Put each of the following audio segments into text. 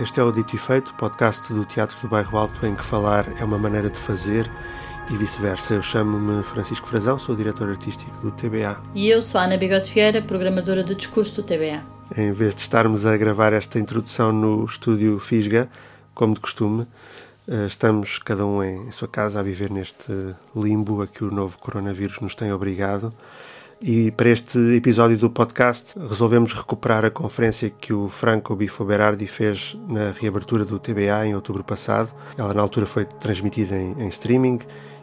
Este é o Dito e Feito, podcast do Teatro do Bairro Alto, em que falar é uma maneira de fazer e vice-versa. Eu chamo-me Francisco Frazão, sou diretor artístico do TBA. E eu sou Ana Bigode Vieira, programadora de discurso do TBA. Em vez de estarmos a gravar esta introdução no estúdio Fisga, como de costume, eh, estamos cada um em sua casa a viver neste limbo a que o novo coronavírus nos tem obrigado. E para este episódio do podcast resolvemos recuperar a conferência que o Franco Bifo Berardi fez na reabertura do TBA em outubro passado. Ela na altura foi transmitida em, em streaming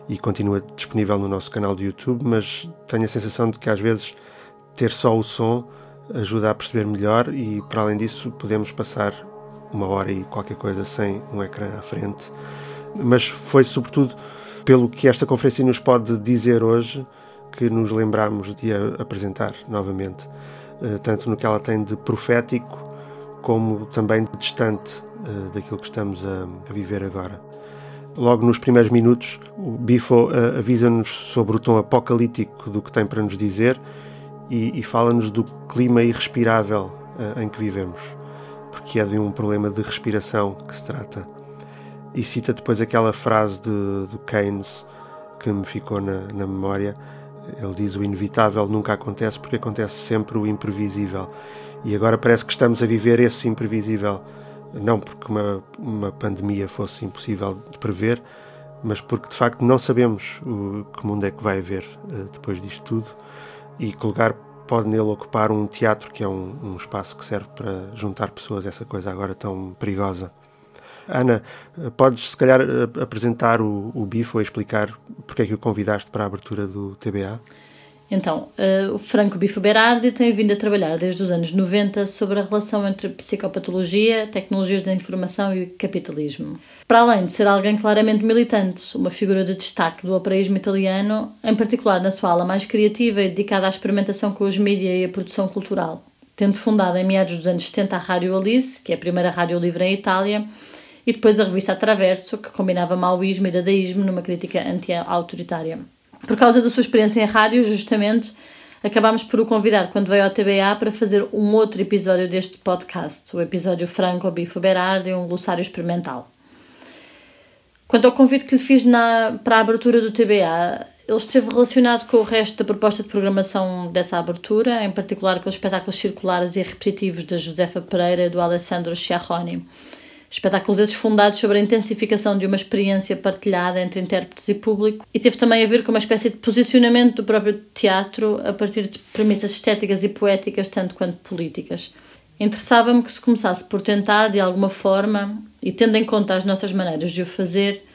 e continua disponível no nosso canal do YouTube, mas tenho a sensação de que às vezes ter só o som ajuda a perceber melhor e para além disso podemos passar uma hora e qualquer coisa sem um ecrã à frente. Mas foi sobretudo pelo que esta conferência nos pode dizer hoje que nos lembramos de a apresentar novamente, eh, tanto no que ela tem de profético como também de distante eh, daquilo que estamos a, viver agora. Logo nos primeiros minutos, o Bifo eh, avisa-nos sobre o tom apocalíptico do que tem para nos dizer e, e fala-nos do clima irrespirável em que vivemos, porque é de um problema de respiração que se trata. E cita depois aquela frase de, do Keynes que me ficou na, na memória, ele diz o inevitável nunca acontece porque acontece sempre o imprevisível. E agora parece que estamos a viver esse imprevisível. Não porque uma, uma pandemia fosse impossível de prever, mas porque de facto não sabemos o, que mundo é que vai haver uh, depois disto tudo e que lugar pode nele ocupar um teatro que é um, um espaço que serve para juntar pessoas, essa coisa agora tão perigosa. Ana, podes se calhar apresentar o, o e explicar porque é que o convidaste para a abertura do TBA? Então, uh, o Franco Bifo Berardi tem vindo a trabalhar desde os anos 90 sobre a relação entre psicopatologia, tecnologias da informação e capitalismo. Para além de ser alguém claramente militante, uma figura de destaque do operaísmo italiano, em particular na sua ala mais criativa e dedicada à experimentação com os mídias e a produção cultural, tendo fundado em meados dos anos 70 a Rádio Alice, que é a primeira rádio livre em Itália, e depois a revista Traverso, que combinava maoísmo e dadaísmo numa crítica anti-autoritária. Por causa da sua experiência em rádio, justamente, acabámos por o convidar quando veio ao TBA para fazer um outro episódio deste podcast, o episódio Franco Bifo Berardi, um glossário experimental. Quanto ao convite que lhe fiz na, para a abertura do TBA, ele esteve relacionado com o resto da proposta de programação dessa abertura, em particular com os espetáculos circulares e repetitivos da Josefa Pereira e do Alessandro Schiarroni espetáculos esses fundados sobre a intensificação de uma experiência partilhada entre intérpretes e público, e teve também a ver com uma espécie de posicionamento do próprio teatro a partir de premissas estéticas e poéticas, tanto quanto políticas. Interessava-me que se começasse por tentar, de alguma forma, e tendo em conta as nossas maneiras de o fazer,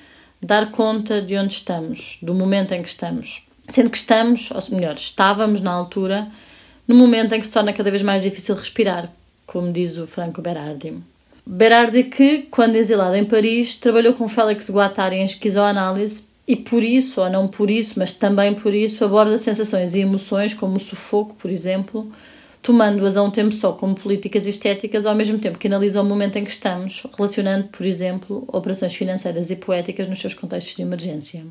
dar conta de onde estamos, do momento em que estamos. Sendo que estamos, ou melhor, estávamos na altura, no momento em que se torna cada vez mais difícil respirar, como diz o Franco Berardi. Berardi que, quando exilado em Paris, trabalhou com Félix Guattari em esquizoanálise e por isso, ou não por isso, mas também por isso, aborda sensações e emoções como o sufoco, por exemplo, tomando-as a um tempo só como políticas estéticas, ao mesmo tempo que analisa o momento em que estamos, relacionando, por exemplo, operações financeiras e poéticas nos seus contextos de emergência.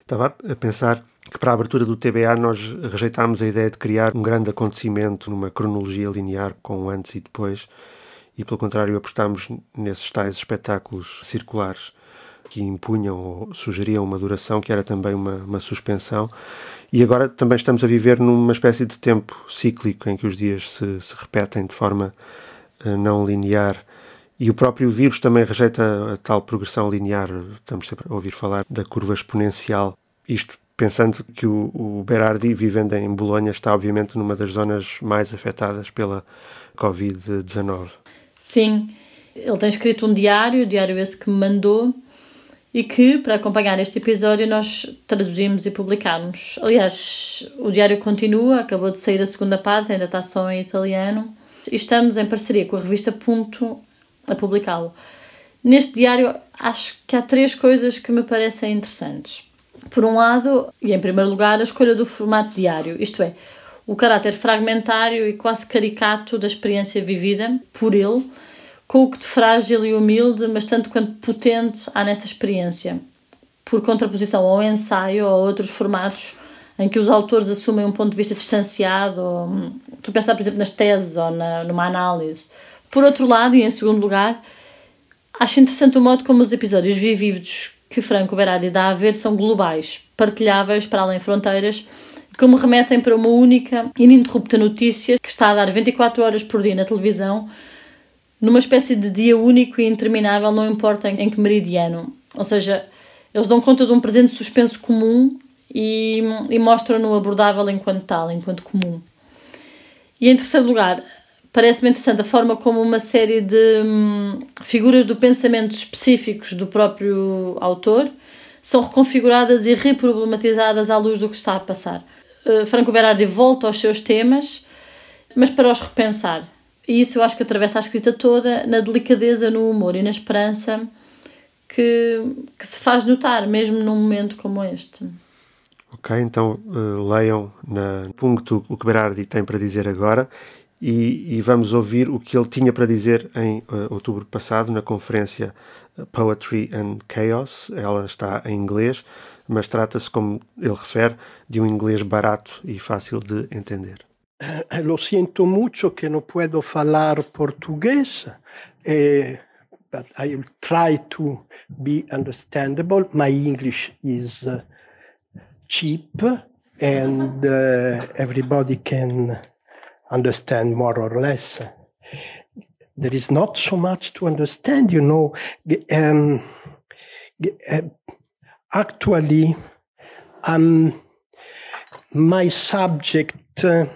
Estava a pensar que para a abertura do TBA nós rejeitámos a ideia de criar um grande acontecimento numa cronologia linear com antes e depois e, pelo contrário, apostámos nesses tais espetáculos circulares que impunham ou sugeriam uma duração que era também uma, uma suspensão. E agora também estamos a viver numa espécie de tempo cíclico em que os dias se, se repetem de forma uh, não linear. E o próprio vírus também rejeita a tal progressão linear. Estamos sempre a ouvir falar da curva exponencial. Isto pensando que o, o Berardi, vivendo em Bolonha, está obviamente numa das zonas mais afetadas pela Covid-19. Sim, ele tem escrito um diário, o diário esse que me mandou, e que, para acompanhar este episódio, nós traduzimos e publicámos. Aliás, o diário continua, acabou de sair a segunda parte, ainda está só em italiano, e estamos em parceria com a revista Punto a publicá-lo. Neste diário, acho que há três coisas que me parecem interessantes. Por um lado, e em primeiro lugar, a escolha do formato diário, isto é, o caráter fragmentário e quase caricato da experiência vivida por ele, com o que de frágil e humilde, mas tanto quanto potente há nessa experiência, por contraposição ao ensaio ou a outros formatos em que os autores assumem um ponto de vista distanciado. Ou, tu pensar, por exemplo, nas teses ou na, numa análise, Por outro lado, e em segundo lugar, acho interessante o modo como os episódios vividos que Franco Berardi dá a ver são globais, partilháveis para além fronteiras, como remetem para uma única, ininterrupta notícia que está a dar 24 horas por dia na televisão, numa espécie de dia único e interminável, não importa em que meridiano. Ou seja, eles dão conta de um presente suspenso comum e, e mostram-no abordável enquanto tal, enquanto comum. E em terceiro lugar, parece-me interessante a forma como uma série de hum, figuras do pensamento específicos do próprio autor são reconfiguradas e reproblematizadas à luz do que está a passar. Uh, Franco Berardi volta aos seus temas, mas para os repensar. E isso eu acho que atravessa a escrita toda na delicadeza, no humor e na esperança que, que se faz notar, mesmo num momento como este. Ok, então uh, leiam na ponto o que Berardi tem para dizer agora e, e, vamos ouvir o que ele tinha para dizer em uh, outubro passado na conferência eh, Poetry and Chaos. Ela está em inglês, mas trata-se, como ele refere, de um inglês barato e fácil de entender. Lo siento mucho que no puedo falar português, eh, but I will try to be understandable. My English is uh, cheap and uh, everybody can understand more or less. There is not so much to understand, you know. Um, actually, um, my subject, uh,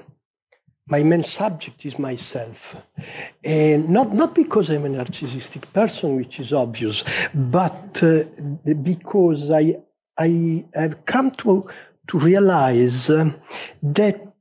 my main subject is myself. And not, not because I'm a narcissistic person, which is obvious, but uh, because I, I have come to, to realize uh, that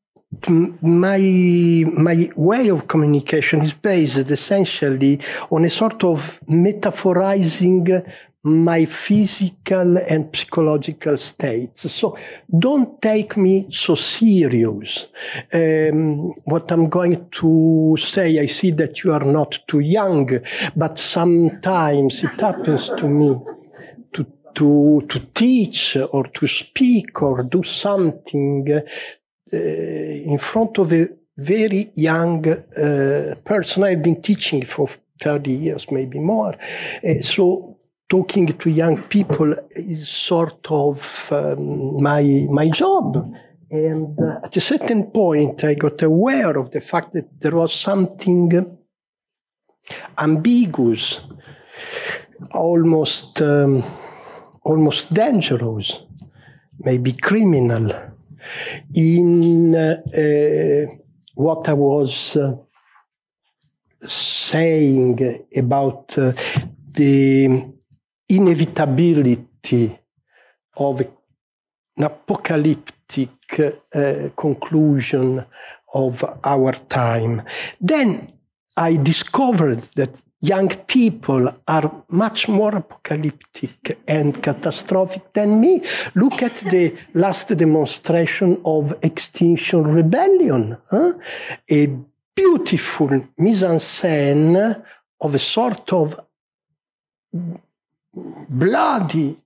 my my way of communication is based essentially on a sort of metaphorizing my physical and psychological states. So don't take me so serious. Um, what I'm going to say, I see that you are not too young, but sometimes it happens to me to to to teach or to speak or do something uh, in front of a very young uh, person. I've been teaching for 30 years, maybe more. Uh, so talking to young people is sort of um, my my job. And uh, at a certain point, I got aware of the fact that there was something ambiguous, almost um, almost dangerous, maybe criminal in uh, what I was uh, saying about uh, the inevitability of an apocalyptic uh, conclusion of our time. Then I discovered that young people are much more apocalyptic and catastrophic than me. Look at the last demonstration of Extinction Rebellion, huh? a beautiful mise en scène of a sort of bloody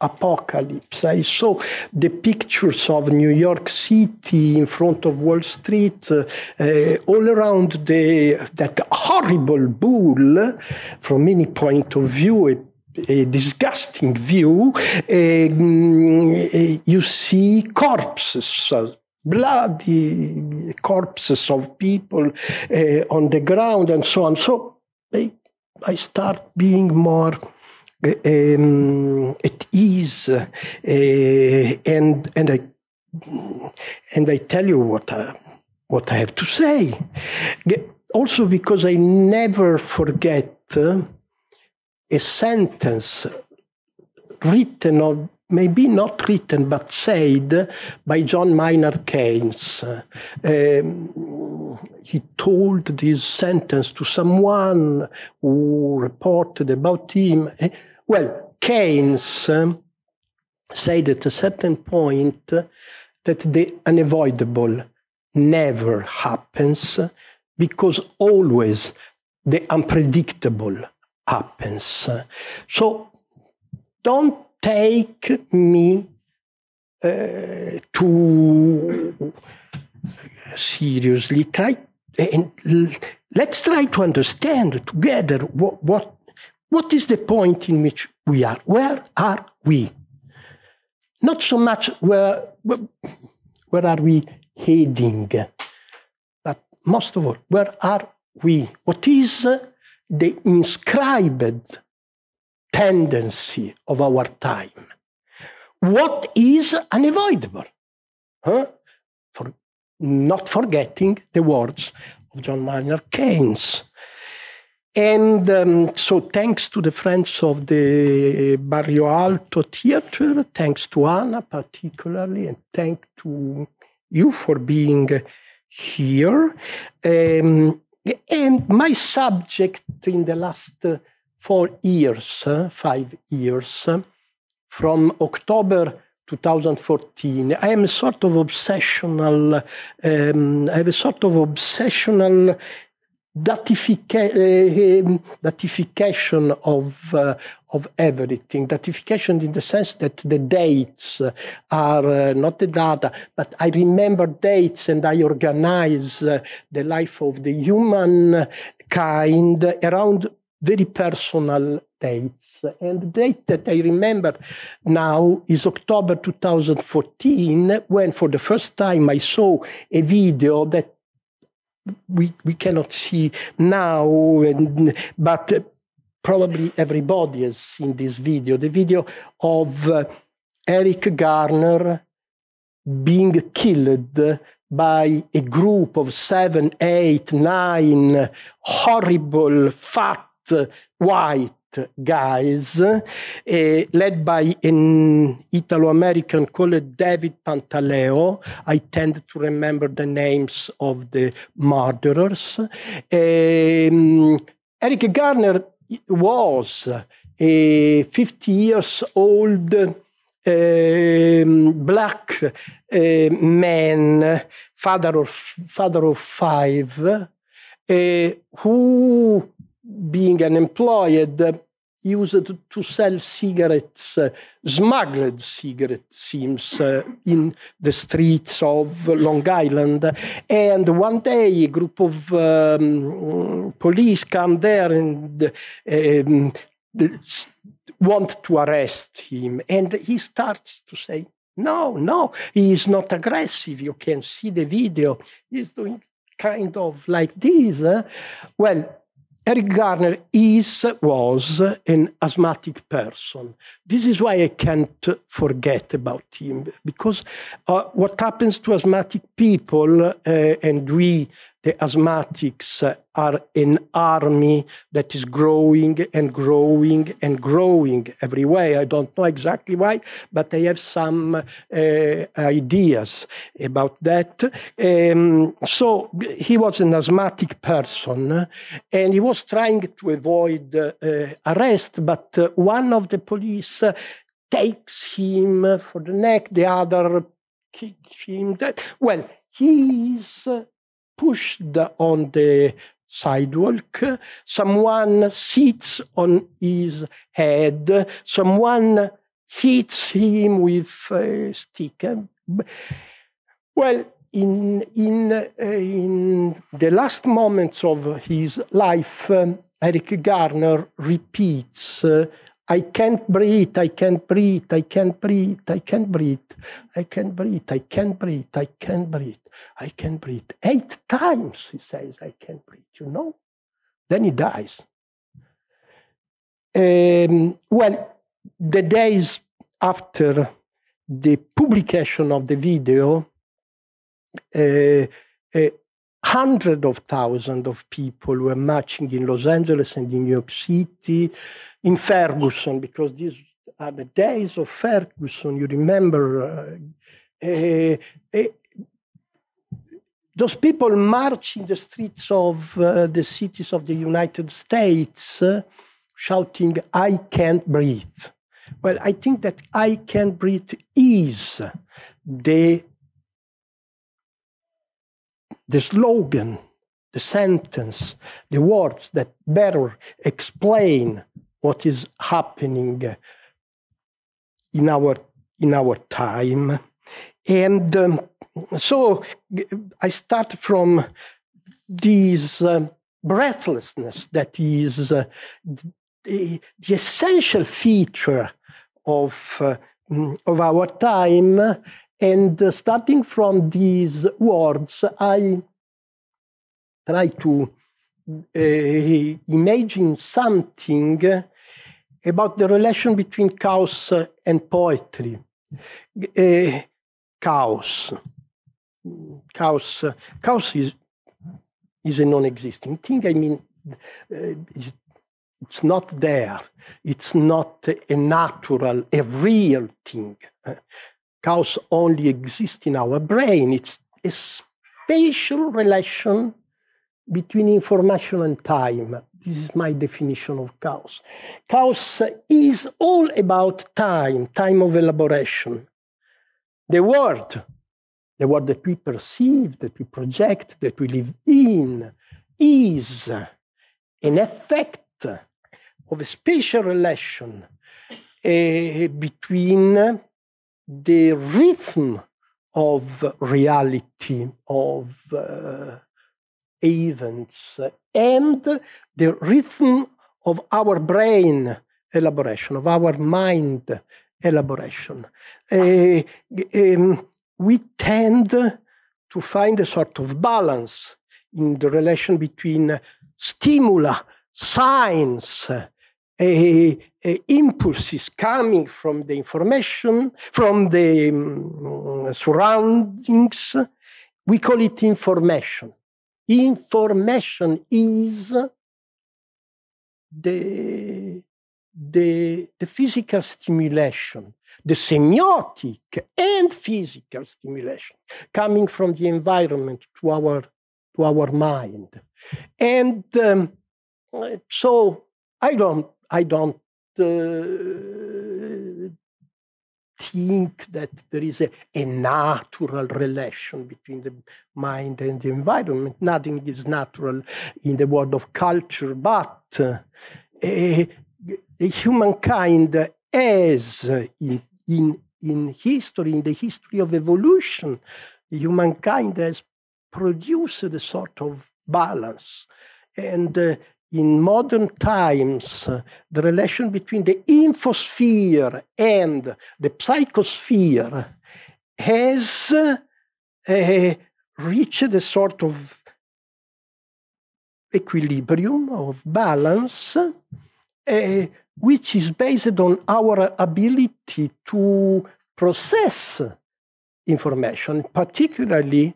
apocalypse. I saw the pictures of New York City in front of Wall Street, uh, uh, all around the that horrible bull, from any point of view. A, a disgusting view, um, you see corpses, uh, bloody corpses of people uh, on the ground and so on. So I start being more um, at ease, uh, and and I and I tell you what I, what I have to say. Also, because I never forget uh, a sentence written or maybe not written but said by John Maynard Keynes. Um, he told this sentence to someone who reported about him. Well, Keynes um, said at a certain point that the unavoidable never happens because always the unpredictable happens. So don't take me uh, too seriously. Try and let's try to understand together what, what, what is the point in which we are. Where are we? Not so much where, where, are we heading, but most of all, where are we? What is the inscribed tendency of our time? What is unavoidable? Huh? For not forgetting the words of John Maynard Keynes. And um, so, thanks to the friends of the Barrio Alto Theatre, thanks to Anna particularly, and thank to you for being here. Um, and my subject in the last four years, uh, five years, uh, from October 2014, I am a sort of obsessional, um, I have a sort of obsessional datifica- uh, datification of uh, of everything. Datification in the sense that the dates are uh, not the data, but I remember dates and I organize the life of the human kind around very personal dates. And the date that I remember now is October 2014, when for the first time I saw a video that we, we cannot see now, and, but probably everybody has seen this video the video of uh, Eric Garner being killed by a group of seven, eight, nine horrible, fat, white guys, uh, led by an Italo American called David Pantaleo. I tend to remember the names of the murderers. Um, Eric Garner was a 50 years old um, black uh, man, father of father of five, uh, who being unemployed, used to sell cigarettes, uh, smuggled cigarettes, seems, uh, in the streets of Long Island. And one day, a group of um, police come there and um, want to arrest him. And he starts to say, no, no, he is not aggressive. You can see the video. He's doing kind of like this. Well, Eric Garner is, was an asthmatic person. This is why I can't forget about him, because uh, what happens to asthmatic people, uh, and we the asthmatics are an army that is growing and growing and growing everywhere. I don't know exactly why, but I have some uh, ideas about that. Um, so he was an asthmatic person and he was trying to avoid uh, arrest, but uh, one of the police takes him for the neck, the other kicks him. Well, he is pushed on the sidewalk. Someone sits on his head. Someone hits him with a stick. Well, in, in, in the last moments of his life, um, Eric Garner repeats uh, I can't breathe, I can't breathe, I can't breathe, I can't breathe, I can't breathe, I can't breathe, I can't breathe, I can't breathe. Eight times he says, I can't breathe, you know? Then he dies. Um, well, the days after the publication of the video, uh, uh, hundreds of thousands of people were marching in Los Angeles and in New York City in Ferguson, because these are the days of Ferguson. You remember, uh, uh, those people march in the streets of uh, the cities of the United States uh, shouting, I can't breathe. Well, I think that I can't breathe is the, the slogan, the sentence, the words that better explain what is happening in our in our time and um, so i start from these uh, breathlessness that is uh, the, the, essential feature of, uh, mm, of our time. And uh, starting from these words, I try to uh, imagine something about the relation between chaos and poetry. Uh, chaos. Chaos, chaos is, is a non-existing thing. I mean, uh, it's not there. It's not a natural, a real thing. Chaos only exists in our brain. It's a spatial relation between information and time. This is my definition of chaos. Chaos is all about time, time of elaboration. The world, the world that we perceive, that we project, that we live in, is an effect of a spatial relation uh, between the rhythm of reality, of uh, events, and the rhythm of our brain elaboration, of our mind elaboration. Uh, um, we tend to find a sort of balance in the relation between stimuli, signs, uh, uh, impulses coming from the information, from the um, surroundings. We call it information. Information is the, the, the physical stimulation, the semiotic and physical stimulation coming from the environment to our, to our mind. And um, so I don't, I don't uh, think that there is a, a, natural relation between the mind and the environment. Nothing is natural in the world of culture, but uh, a, a humankind has in, in, in history, in the history of evolution, humankind has produced a sort of balance. And uh, in modern times, the relation between the infosphere and the psychosphere has uh, reached a sort of equilibrium, of balance, uh, which is based on our ability to process information, particularly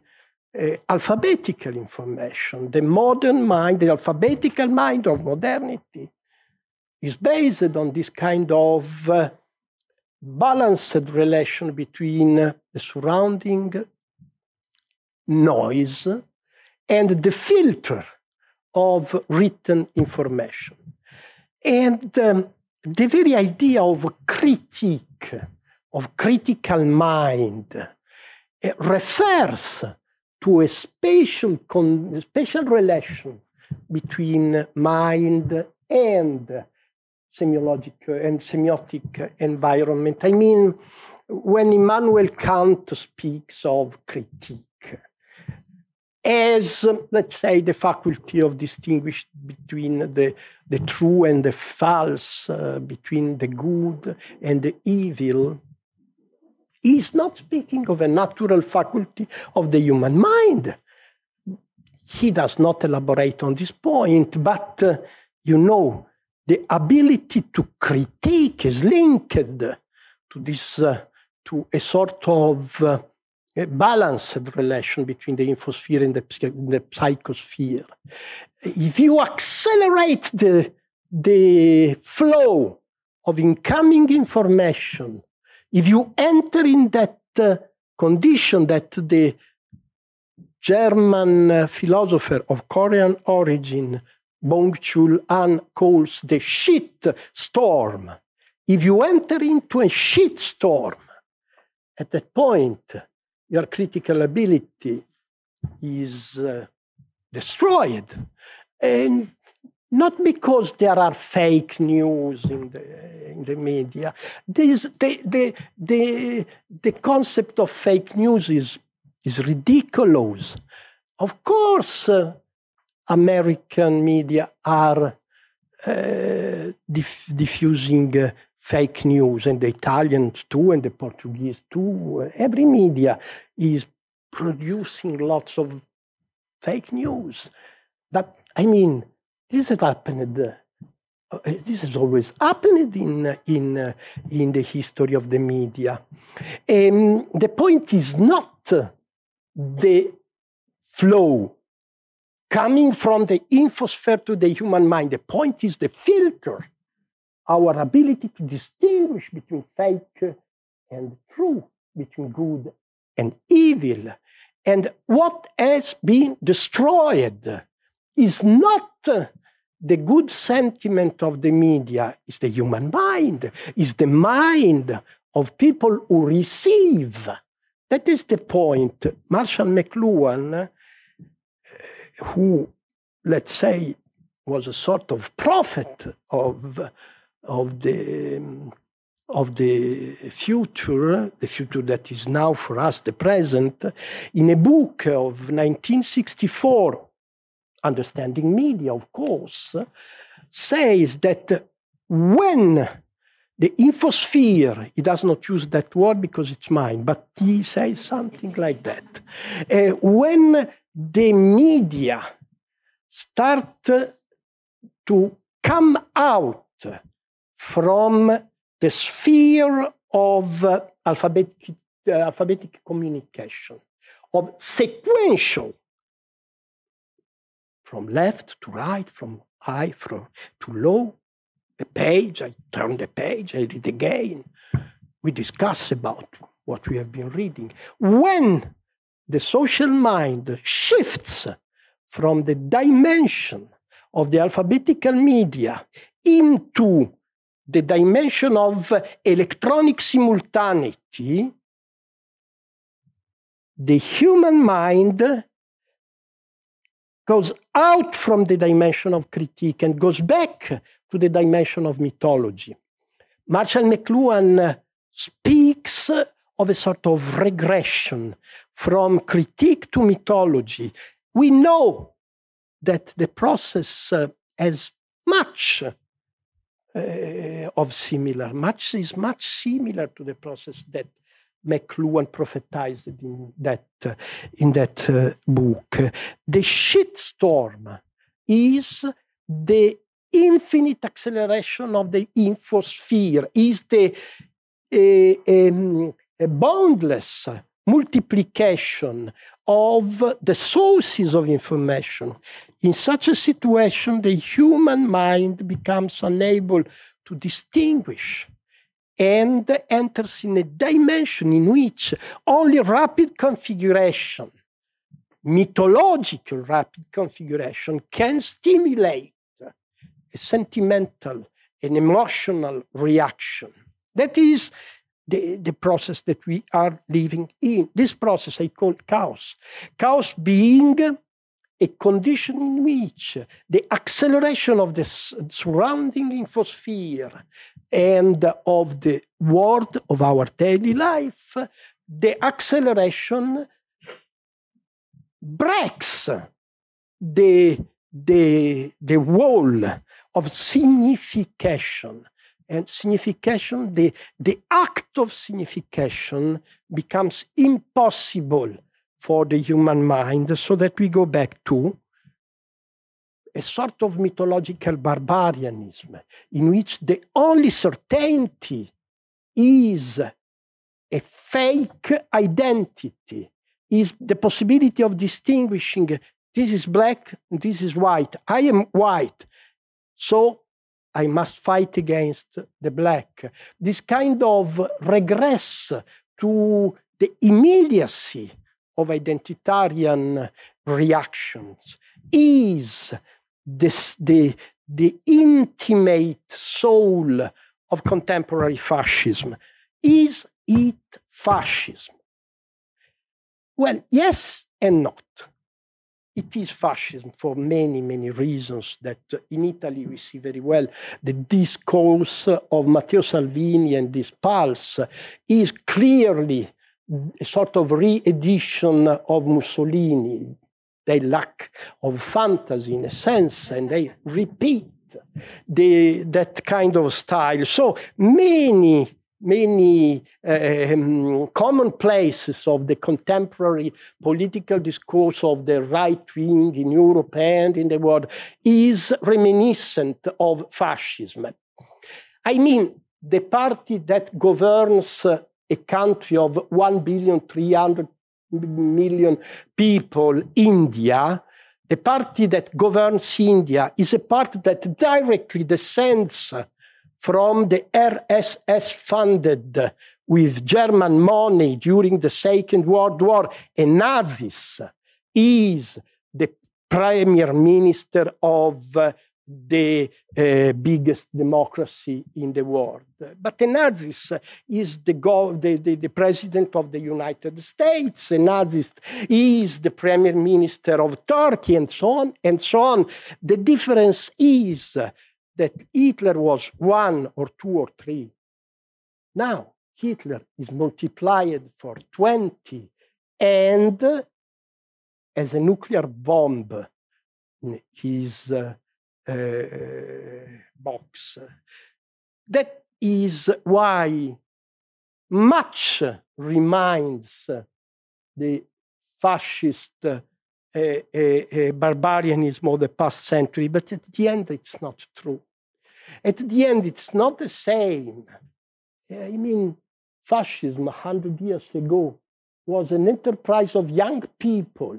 uh, alphabetical information. The modern mind, the alphabetical mind of modernity, is based on this kind of uh, balanced relation between the surrounding noise and the filter of written information. And um, the very idea of critique, of critical mind, uh, refers to a spatial, con- relation between mind and semiological and semiotic environment. I mean, when Immanuel Kant speaks of critique as, let's say, the faculty of distinguish between the, the true and the false, uh, between the good and the evil, He's not speaking of a natural faculty of the human mind. He does not elaborate on this point, but uh, you know, the ability to critique is linked to this, uh, to a sort of uh, a balanced relation between the infosphere and the, the psychosphere. If you accelerate the, the flow of incoming information if you enter in that uh, condition that the German uh, philosopher of Korean origin, Byung-Chul Han, calls the shit storm, if you enter into a shit storm, at that point, your critical ability is uh, destroyed. And not because there are fake news in the, in the media. This, the, the, the, the concept of fake news is, is ridiculous. Of course, uh, American media are uh, diff- diffusing uh, fake news, and the Italians too, and the Portuguese too. Every media is producing lots of fake news. That I mean, this has happened. Uh, this has always happened in in uh, in the history of the media. Um, the point is not the flow coming from the infosphere to the human mind. The point is the filter, our ability to distinguish between fake and true, between good and evil. And what has been destroyed is not uh, the good sentiment of the media, is the human mind, is the mind of people who receive. That is the point. Marshall McLuhan uh, who, let's say, was a sort of prophet of, of the of the future, the future that is now for us the present, in a book of 1964, Understanding Media, of course, says that when the infosphere, he does not use that word because it's mine, but he says something like that. Uh, when the media start to come out from the sphere of uh, alphabetic, uh, alphabetic communication, of sequential, from left to right, from high from, to low, the page, I turn the page, I read again. We discuss about what we have been reading. When the social mind shifts from the dimension of the alphabetical media into the dimension of electronic simultaneity, the human mind goes out from the dimension of critique and goes back to the dimension of mythology. Marshall McLuhan speaks of a sort of regression from critique to mythology. We know that the process uh, has much uh, of similar, much is much similar to the process that McLuhan prophetized in that uh, in that uh, book. The shitstorm is the infinite acceleration of the infosphere, is the um, boundless multiplication of the sources of information. In such a situation, the human mind becomes unable to distinguish and enters in a dimension in which only rapid configuration, mythological rapid configuration, can stimulate a sentimental and emotional reaction. That is the, the process that we are living in. This process I call chaos. Chaos being a condition in which the acceleration of the surrounding infosphere and of the world of our daily life, the acceleration breaks the, the, the wall of signification. And signification, the, the act of signification becomes impossible for the human mind, so that we go back to a sort of mythological barbarianism in which the only certainty is a fake identity, is the possibility of distinguishing this is black, this is white. I am white. So I must fight against the black. This kind of regress to the immediacy of identitarian reactions is this, the, the intimate soul of contemporary fascism. Is it fascism? Well, yes and not it is fascism for many, many reasons that in Italy we see very well. The discourse of Matteo Salvini and this pulse is clearly a sort of re edition of Mussolini. they lack of fantasy in a sense, and they repeat the, that kind of style. So many many um, commonplaces of the contemporary political discourse of the right wing in Europe and in the world is reminiscent of fascism. I mean, the party that governs a country of 1 billion 300 million people, India, the party that governs India is a party that directly descends from the RSS funded with German money during the Second World War, and Nazis is the prime minister of the uh, biggest democracy in the world. But the Nazis is the, go- the, the, the, president of the United States, the Nazis is the prime minister of Turkey, and so on and so on. The difference is that Hitler was one or two or three. Now Hitler is multiplied for 20 and as a nuclear bomb his uh, box. That is why much reminds the fascist uh, uh, uh, barbarianism of the past century, but at the end, it's not true. At the end, it's not the same. I mean, fascism 100 years ago was an enterprise of young people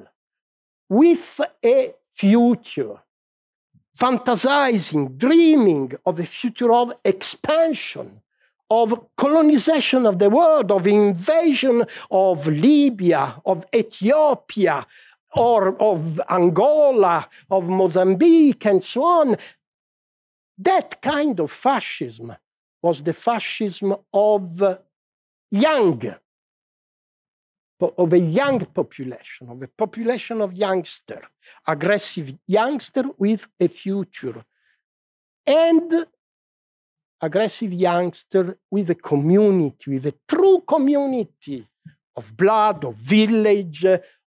with a future, fantasizing, dreaming of a future of expansion, of colonization of the world, of invasion of Libya, of Ethiopia, or of Angola, of Mozambique, and so on. That kind of fascism was the fascism of young, of a young population, of a population of youngster, aggressive youngster with a future, and aggressive youngster with a community, with a true community of blood, of village,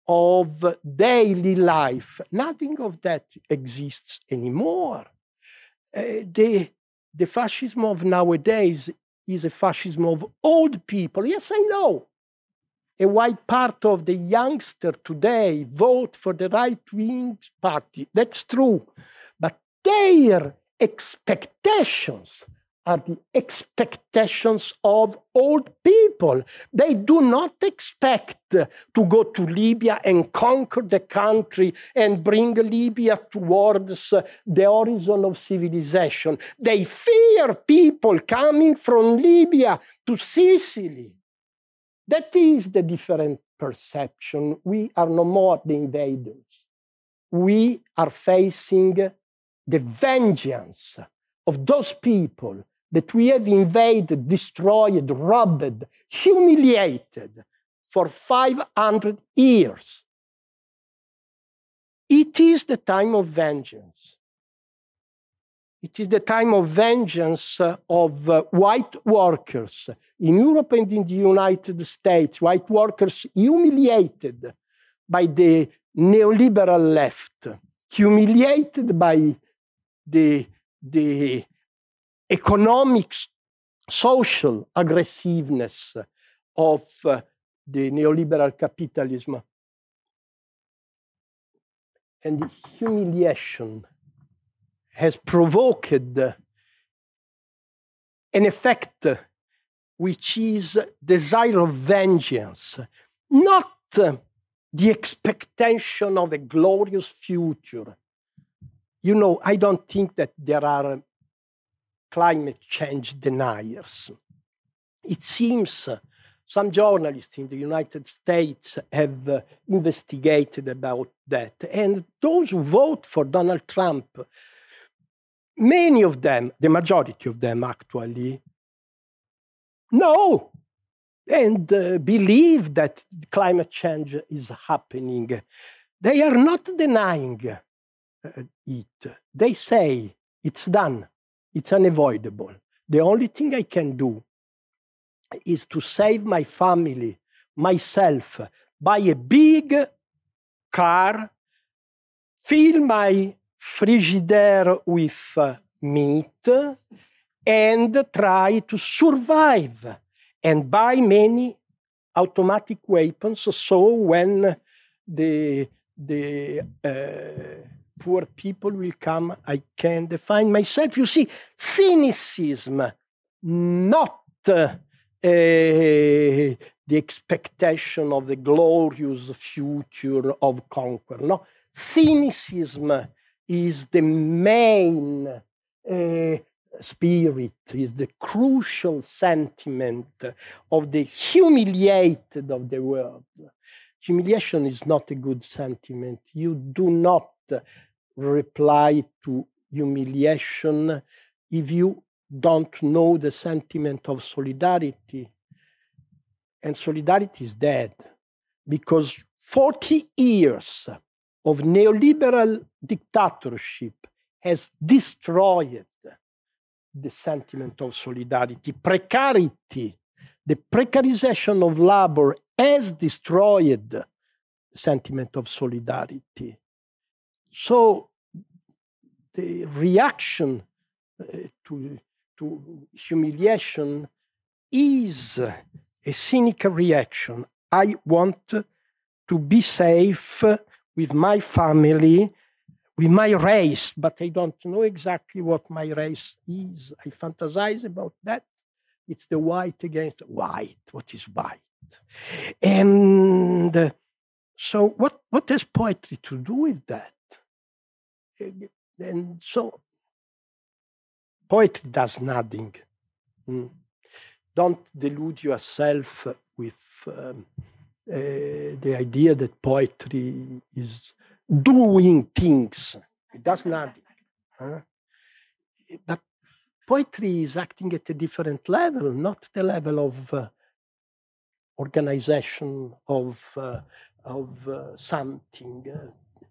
of daily life. Nothing of that exists anymore. Uh, the, the fascism of nowadays is a fascism of old people. Yes, I know. A wide part of the youngster today vote for the right wing party. That's true. But their expectations are the expectations of old people. They do not expect to go to Libya and conquer the country and bring Libya towards the horizon of civilization. They fear people coming from Libya to Sicily. That is the different perception. We are no more the invaders. We are facing the vengeance of those people that we have invaded, destroyed, robbed, humiliated for 500 years. It is the time of vengeance. It is the time of vengeance uh, of uh, white workers in Europe and in the United States, white workers humiliated by the neoliberal left, humiliated by the, the economic, social aggressiveness of uh, the neoliberal capitalism. And humiliation has provoked an effect which is desire of vengeance, not the expectation of a glorious future. You know, I don't think that there are climate change deniers. It seems some journalists in the United States have investigated about that. And those who vote for Donald Trump, many of them, the majority of them actually, know and uh, believe that climate change is happening. They are not denying uh, it. They say it's done. It's unavoidable. The only thing I can do is to save my family, myself, buy a big car, fill my frigidaire with meat and try to survive and buy many automatic weapons. So when the the uh, poor people will come, I can define myself. You see, cynicism, not uh, the expectation of the glorious future of conquer. No, cynicism is the main uh, spirit, is the crucial sentiment of the humiliated of the world. Humiliation is not a good sentiment. You do not reply to humiliation if you don't know the sentiment of solidarity. And solidarity is dead because 40 years of neoliberal dictatorship has destroyed the sentiment of solidarity. Precarity, the precarization of labor has destroyed the sentiment of solidarity. So the reaction uh, to, to humiliation is a cynical reaction. I want to be safe with my family, with my race, but I don't know exactly what my race is. I fantasize about that. It's the white against white. What is white? And so, what, what has poetry to do with that? And so, poetry does nothing. Mm. Don't delude yourself with um, uh, the idea that poetry is doing things. It does nothing. Huh? But poetry is acting at a different level, not the level of uh, organization of uh, of uh, something.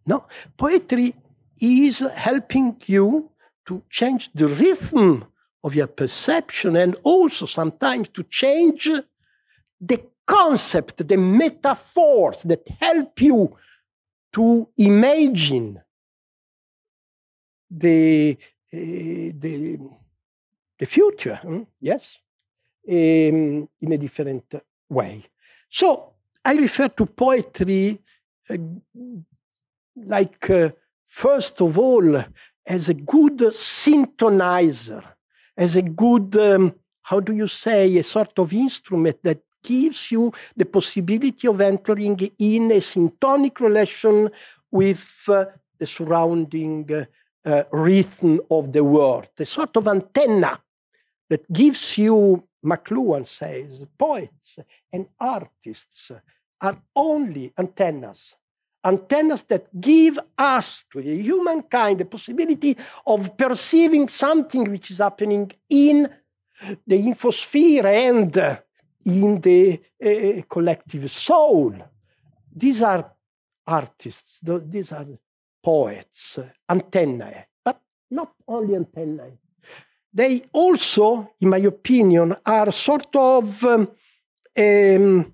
no, poetry is helping you to change the rhythm of your perception and also sometimes to change the concept, the metaphors that help you to imagine the uh, the the future. Hmm? Yes, um, in a different way. So I refer to poetry uh, like uh, first of all as a good synthesizer, as a good um, how do you say a sort of instrument that gives you the possibility of entering in a syntonic relation with uh, the surrounding uh, uh, rhythm of the world, a sort of antenna that gives you, McLuhan says, poets and artists are only antennas. Antennas that give us, to the humankind, the possibility of perceiving something which is happening in the infosphere and in the uh, collective soul. These are artists, these are poets, antennae, but not only antennae. They also, in my opinion, are sort of um,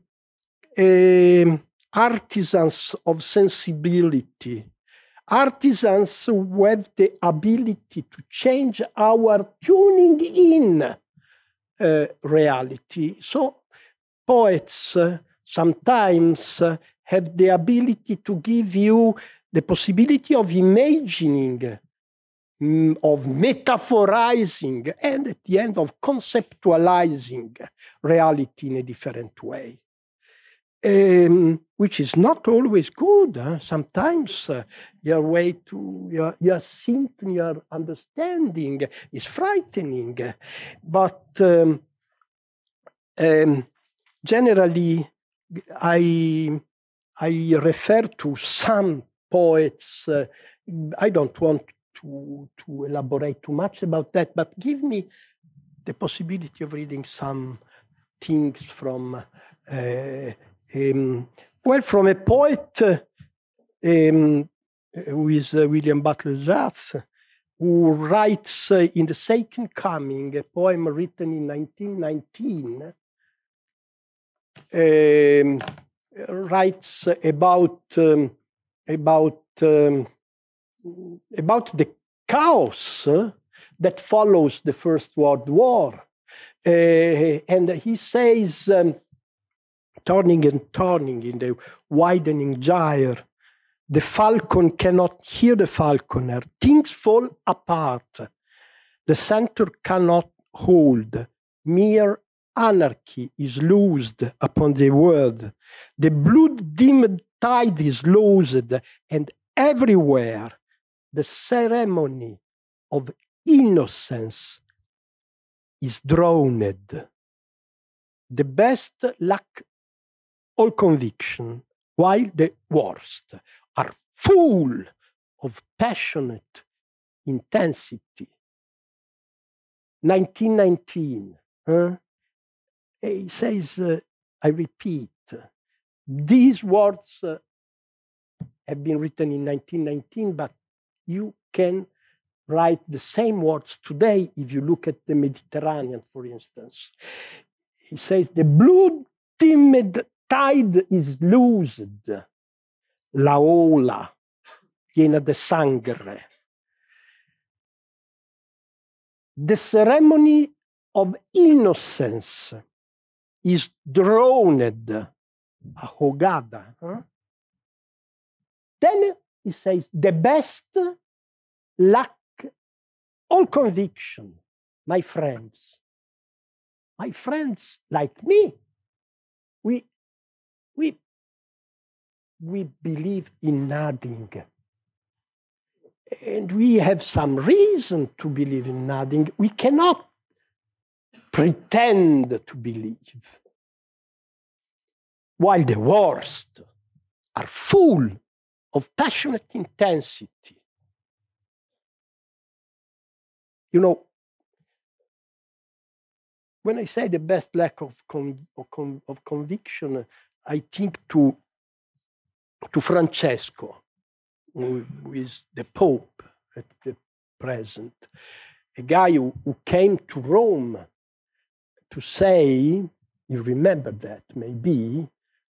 um, artisans of sensibility, artisans have the ability to change our tuning in uh, reality. So poets uh, sometimes uh, have the ability to give you the possibility of imagining, mm, of metaphorizing, and at the end of conceptualizing reality in a different way. Um, which is not always good. Huh? Sometimes uh, your way to your your symptom, your understanding is frightening. But um, um, generally, I I refer to some poets. Uh, I don't want to to elaborate too much about that, but give me the possibility of reading some things from. Uh, um, well, from a poet um, who is uh, William Butler Yeats, who writes uh, in The Second Coming, a poem written in 1919, um, writes about um, about um, about the chaos that follows the First World War. Uh, and he says, um, turning and turning in the widening gyre, the falcon cannot hear the falconer. Things fall apart. The center cannot hold. Mere anarchy is loosed upon the world. The blood dimmed tide is loosed, and everywhere the ceremony of innocence is drowned. The best lack all conviction, while the worst are full of passionate intensity. 1919, huh? He says, uh, I repeat, these words uh, have been written in 1919, but you can write the same words today if you look at the Mediterranean, for instance. He says, the blood timid tide is loosed, la ola piena de sangre. The ceremony of innocence is drowned, ahogada. Huh? Then he says, the best lack all conviction, my friends. My friends like me, we, we, we believe in nothing. And we have some reason to believe in nothing. We cannot pretend to believe. While the worst are full of passionate intensity. You know, when I say the best lack of, con- of, con- of conviction, I think to to Francesco, who is the Pope at the present, a guy who, who came to Rome to say, you remember that maybe,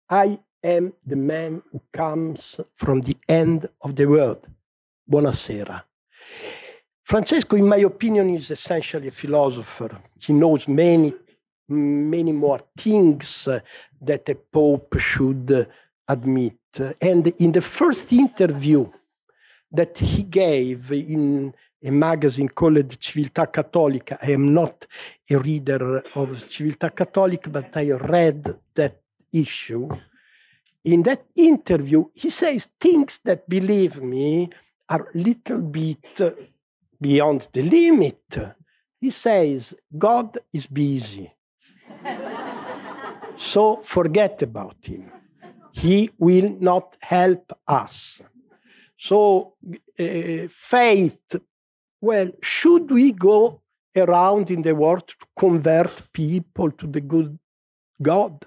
I am the man who comes from the end of the world. Buonasera. Francesco, in my opinion, is essentially a philosopher. He knows many, many more things uh, that a pope should admit. And in the first interview that he gave in a magazine called Civiltà Cattolica, I am not a reader of Civiltà Cattolica, but I read that issue. In that interview, he says things that, believe me, are a little bit beyond the limit. He says, God is busy. so forget about him. He will not help us. So, uh, faith, well, should we go around in the world to convert people to the good God?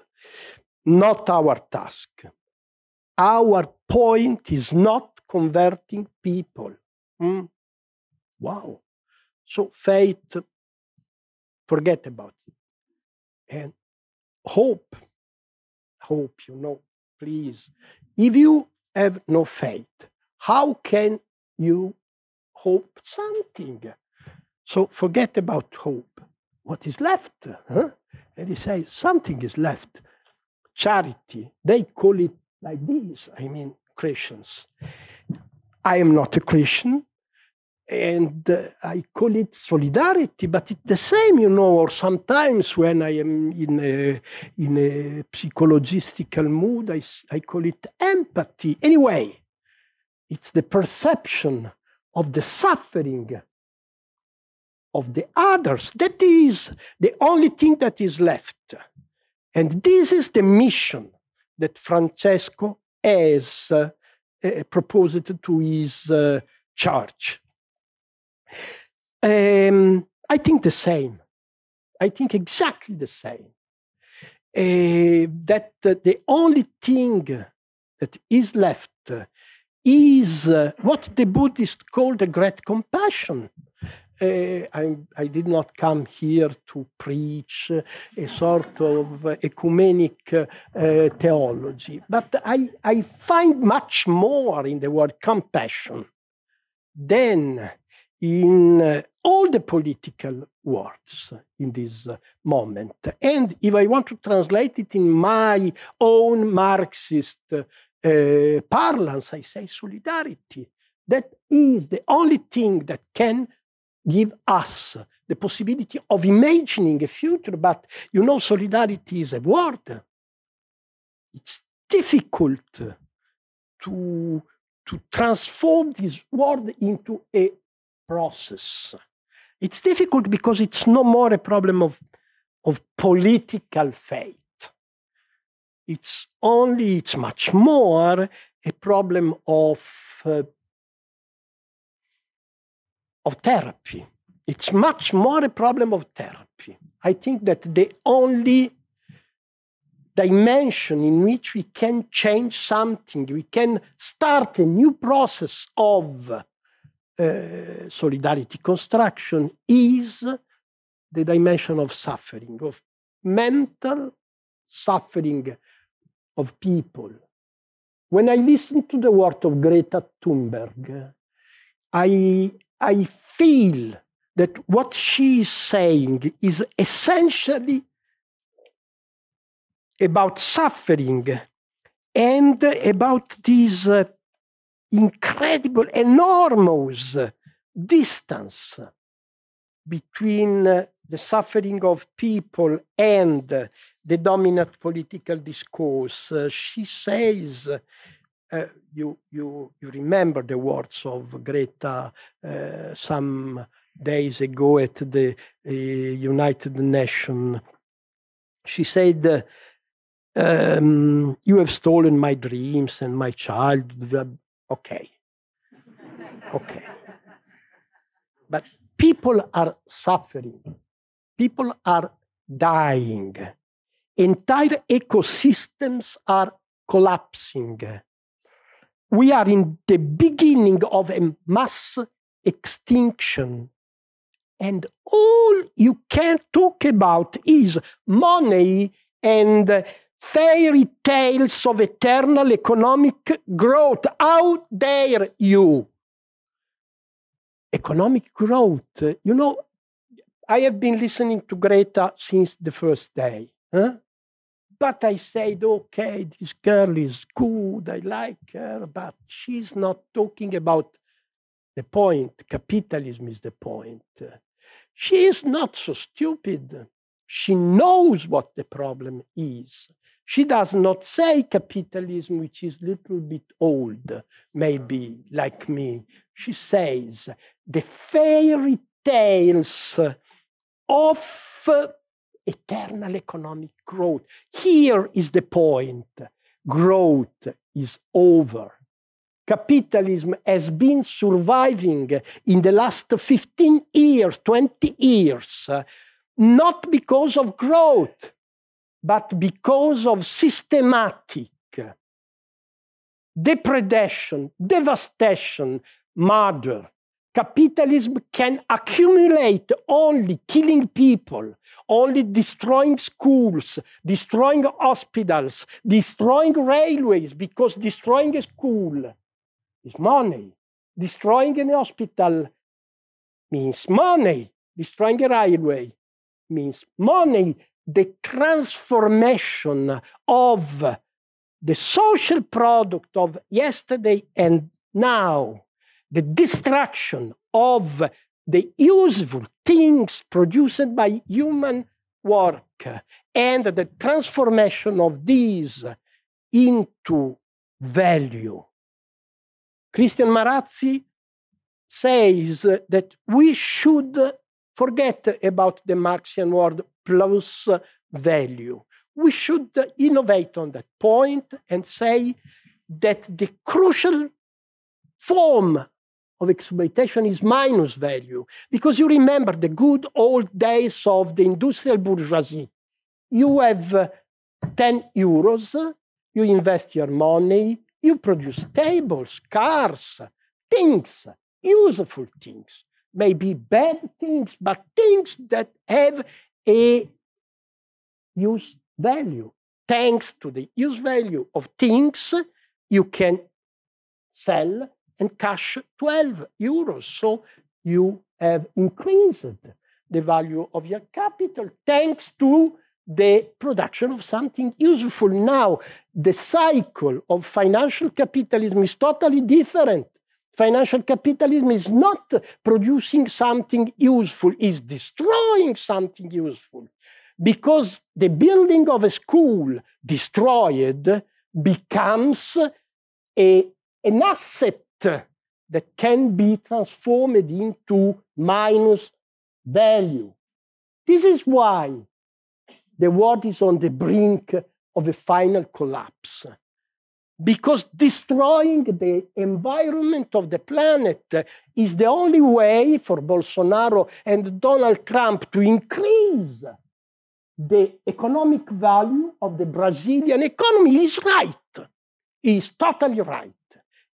Not our task. Our point is not converting people. Hmm? Wow. So faith, forget about it. And hope, hope, you know, please. If you have no faith, how can you hope something? So forget about hope. What is left? Huh? And he says something is left. Charity. They call it like this. I mean, Christians. I am not a Christian and uh, I call it solidarity, but it's the same, you know. Or sometimes when I am in a in a psychologistical mood, I I call it empathy. Anyway, it's the perception of the suffering of the others that is the only thing that is left, and this is the mission that Francesco has uh, uh, proposed to his uh, church um, I think the same. I think exactly the same. Uh, that uh, the only thing that is left is uh, what the Buddhists call the great compassion. Uh, I, I, did not come here to preach a sort of ecumenic uh, theology, but I, I find much more in the word compassion than in uh, all the political words in this uh, moment. And if I want to translate it in my own Marxist uh, parlance, I say solidarity. That is the only thing that can give us the possibility of imagining a future. But you know, solidarity is a word. It's difficult to, to transform this word into a process. It's difficult because it's no more a problem of, of political faith. It's only, it's much more a problem of, uh, of therapy. It's much more a problem of therapy. I think that the only dimension in which we can change something, we can start a new process of uh, solidarity construction is the dimension of suffering, of mental suffering of people. When I listen to the word of Greta Thunberg, I, I feel that what she is saying is essentially about suffering and about this uh, incredible, enormous distance between uh, the suffering of people and uh, the dominant political discourse. Uh, she says, uh, you, you, you remember the words of Greta uh, some days ago at the uh, United Nations. She said, um, You have stolen my dreams and my childhood. Okay. Okay. But people are suffering, people are dying, entire ecosystems are collapsing. We are in the beginning of a mass extinction. And all you can talk about is money and fairy tales of eternal economic growth. How dare you? Economic growth. You know, I have been listening to Greta since the first day. Huh? But I said, okay, this girl is good, I like her, but she's not talking about the point. Capitalism is the point. She is not so stupid. She knows what the problem is. She does not say capitalism, which is a little bit old, maybe like me. She says the fairy tales of uh, eternal economic growth. Here is the point growth is over. Capitalism has been surviving in the last 15 years, 20 years, not because of growth but because of systematic depredation, devastation, murder. Capitalism can accumulate only killing people, only destroying schools, destroying hospitals, destroying railways, because destroying a school is money. Destroying an hospital means money. Destroying a railway means money the transformation of the social product of yesterday and now, the destruction of the useful things produced by human work, and the transformation of these into value. Christian Marazzi says that we should forget about the Marxian word plus value. We should innovate on that point and say that the crucial form of exploitation is minus value. Because you remember the good old days of the industrial bourgeoisie. You have uh, 10 euros, you invest your money, you produce tables, cars, things, useful things. Maybe bad things, but things that have a use value. Thanks to the use value of things, you can sell and cash 12 euros. So you have increased the value of your capital thanks to the production of something useful. Now, the cycle of financial capitalism is totally different. Financial capitalism is not producing something useful, is destroying something useful. Because the building of a school destroyed becomes a, an asset that can be transformed into minus value. This is why the world is on the brink of a final collapse. Because destroying the environment of the planet is the only way for Bolsonaro and Donald Trump to increase the economic value of the Brazilian economy. Is right. He is totally right.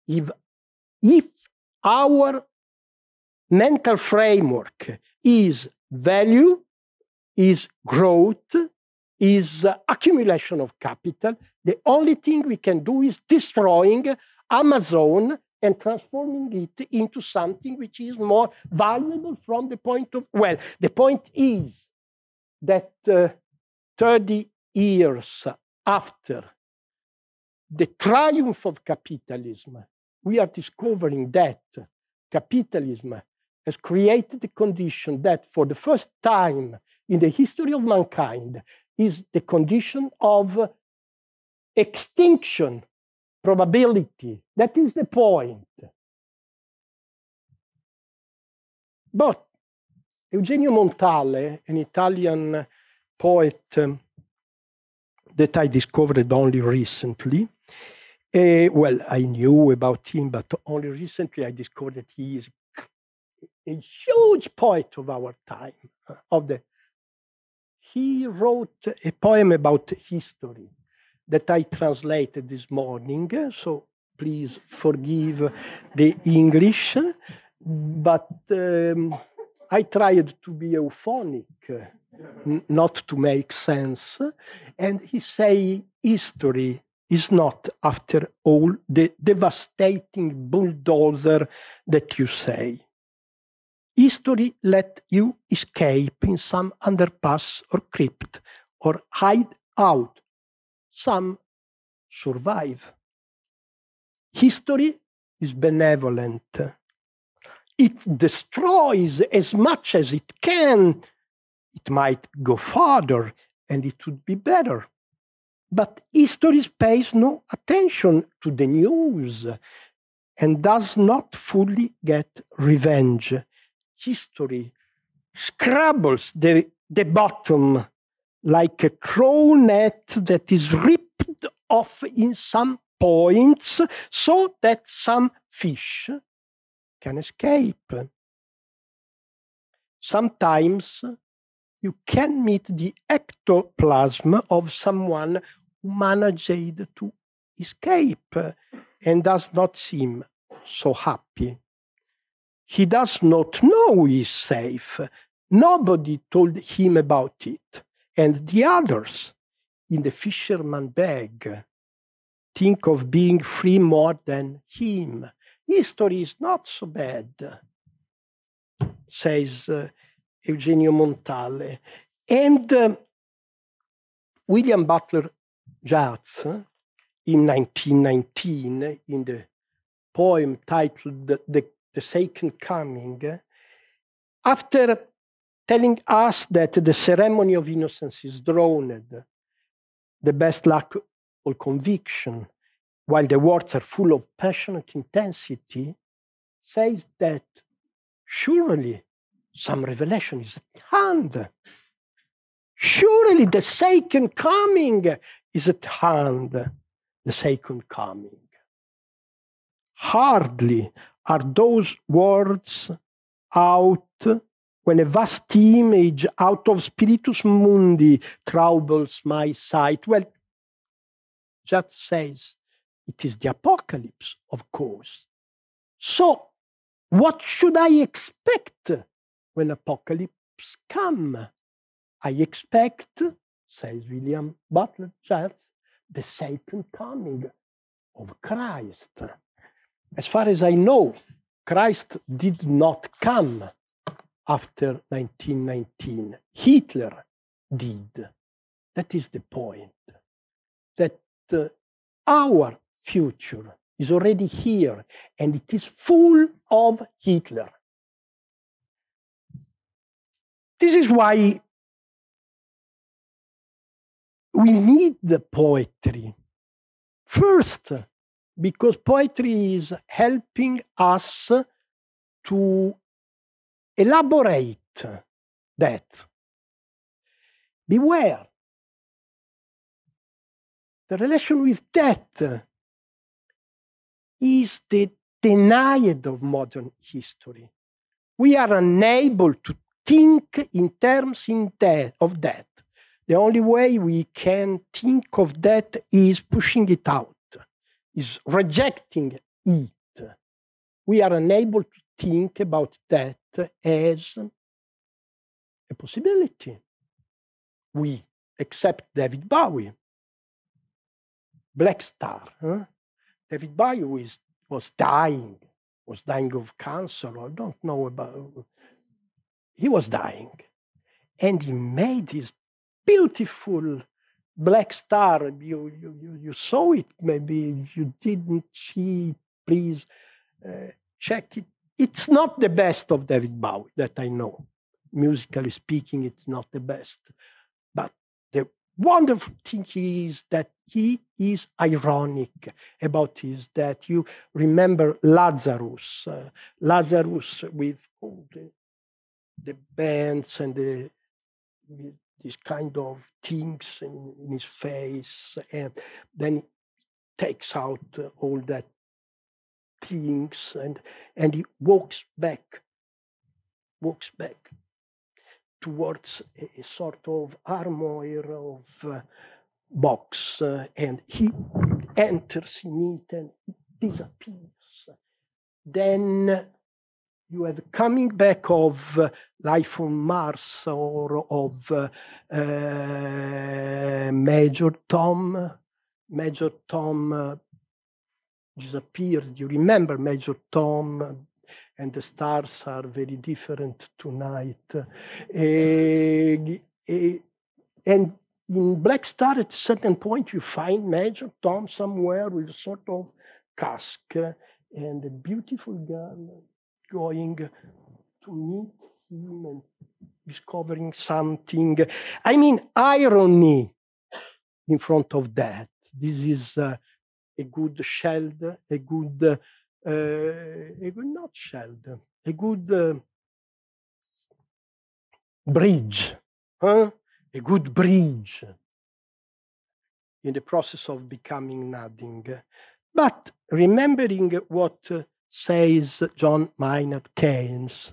If, if our mental framework is value, is growth, is accumulation of capital. The only thing we can do is destroying Amazon and transforming it into something which is more valuable from the point of well the point is that uh, 30 years after the triumph of capitalism we are discovering that capitalism has created the condition that for the first time in the history of mankind is the condition of extinction probability. That is the point. But Eugenio Montale, an Italian poet um, that I discovered only recently, uh, well, I knew about him, but only recently I discovered that he is a huge poet of our time, uh, of the he wrote a poem about history that I translated this morning. So please forgive the English, but um, I tried to be euphonic, not to make sense. And he say history is not, after all, the devastating bulldozer that you say. History let you escape in some underpass or crypt or hide out. Some survive. History is benevolent. It destroys as much as it can. It might go farther and it would be better. But history pays no attention to the news and does not fully get revenge history scrabbles the, the bottom like a crow net that is ripped off in some points so that some fish can escape. Sometimes you can meet the ectoplasm of someone managed to escape and does not seem so happy. He does not know he's safe. Nobody told him about it. And the others in the fisherman bag think of being free more than him. History is not so bad, says uh, Eugenio Montale. And uh, William Butler Uh, in 1919, in the poem titled The the second coming, after telling us that the ceremony of innocence is droned, the best luck or conviction, while the words are full of passionate intensity, says that surely some revelation is at hand. Surely the second coming is at hand, the second coming. Hardly are those words out when a vast image out of spiritus mundi troubles my sight? Well, Yeats says it is the apocalypse, of course. So, what should I expect when apocalypse come? I expect, says William Butler Yeats, the second coming of Christ. as far as I know, Christ did not come after 1919. Hitler did. That is the point. That uh, our future is already here and it is full of Hitler. This is why we need the poetry. First, because poetry is helping us to elaborate that. Beware. The relation with death is the denial of modern history. We are unable to think in terms in death, of death. The only way we can think of that is pushing it out is rejecting it. We are unable to think about that as a possibility. We accept David Bowie, Black Star. Huh? David Bowie was, dying, was dying of cancer. I don't know about. He was dying, and he made this beautiful Black Star, you, you, you saw it. Maybe you didn't see it, please uh, check it. It's not the best of David Bowie that I know. Musically speaking, it's not the best. But the wonderful thing is that he is ironic about his death. You remember Lazarus, uh, Lazarus with all the, the bands and the these kind of things in, in his face, and then he takes out uh, all that things, and and he walks back, walks back towards a, a sort of armoire of uh, box, uh, and he enters in it and disappears. Then you have coming back of uh, life on Mars or of uh, uh, Major Tom. Major Tom uh, disappeared. You remember Major Tom? And the stars are very different tonight. And in Black Star, at a certain point, you find Major Tom somewhere with a sort of cask and a beautiful girl going to meet him and discovering something. I mean, irony in front of that. This is uh, a good sheld, a good, uh, a good not sheld, a good uh, bridge, huh? a good bridge in the process of becoming nothing. But remembering what says John Maynard Keynes,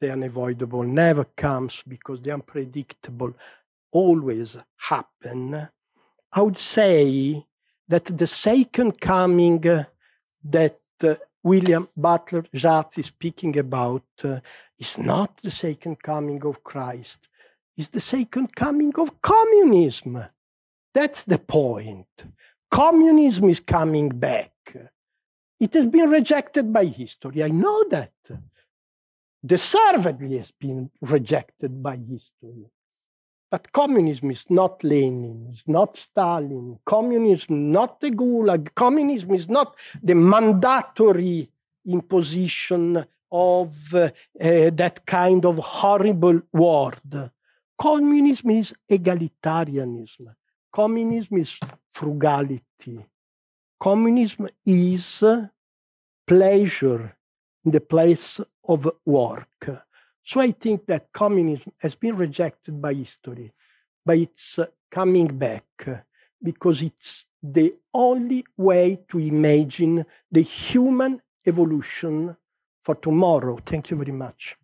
the unavoidable never comes because the unpredictable always happen. I would say that the second coming that uh, William Butler Yeats is speaking about uh, is not the second coming of Christ, it's the second coming of communism. That's the point. Communism is coming back. It has been rejected by history. I know that. Deservedly has been rejected by history. But communism is not Lenin, it's not Stalin. Communism is not the Gulag. Communism is not the mandatory imposition of uh, uh, that kind of horrible word. Communism is egalitarianism. Communism is frugality. Communism is pleasure in the place of work. So I think that communism has been rejected by history, but it's coming back because it's the only way to imagine the human evolution for tomorrow. Thank you very much.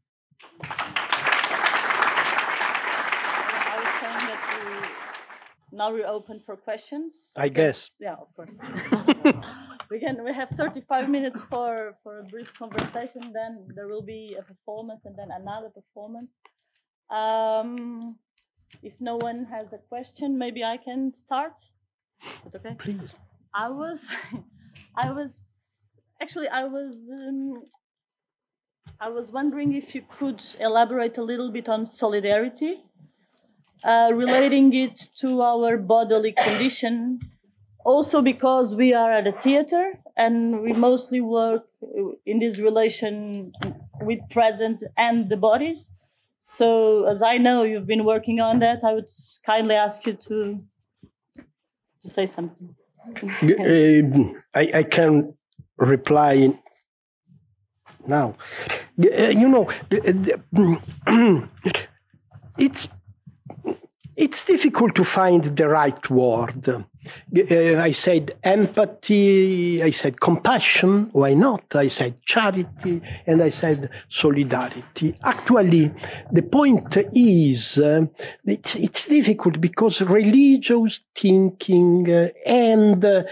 Now we're open for questions. I guess. Yeah, of course. we can. We have 35 minutes for for a brief conversation. Then there will be a performance, and then another performance. Um, if no one has a question, maybe I can start. It's okay. Please. I was, I was actually, I was um, I was wondering if you could elaborate a little bit on solidarity, uh, relating it to our bodily condition. Also, because we are at a theater and we mostly work in this relation with presence and the bodies. So, as I know you've been working on that, I would kindly ask you to to say something. Uh, I, I can reply now. Uh, you know, it's it's difficult to find the right word. Uh, I said empathy, I said compassion, why not? I said charity, and I said solidarity. Actually, the point is uh, it's, it's, difficult because religious thinking uh, and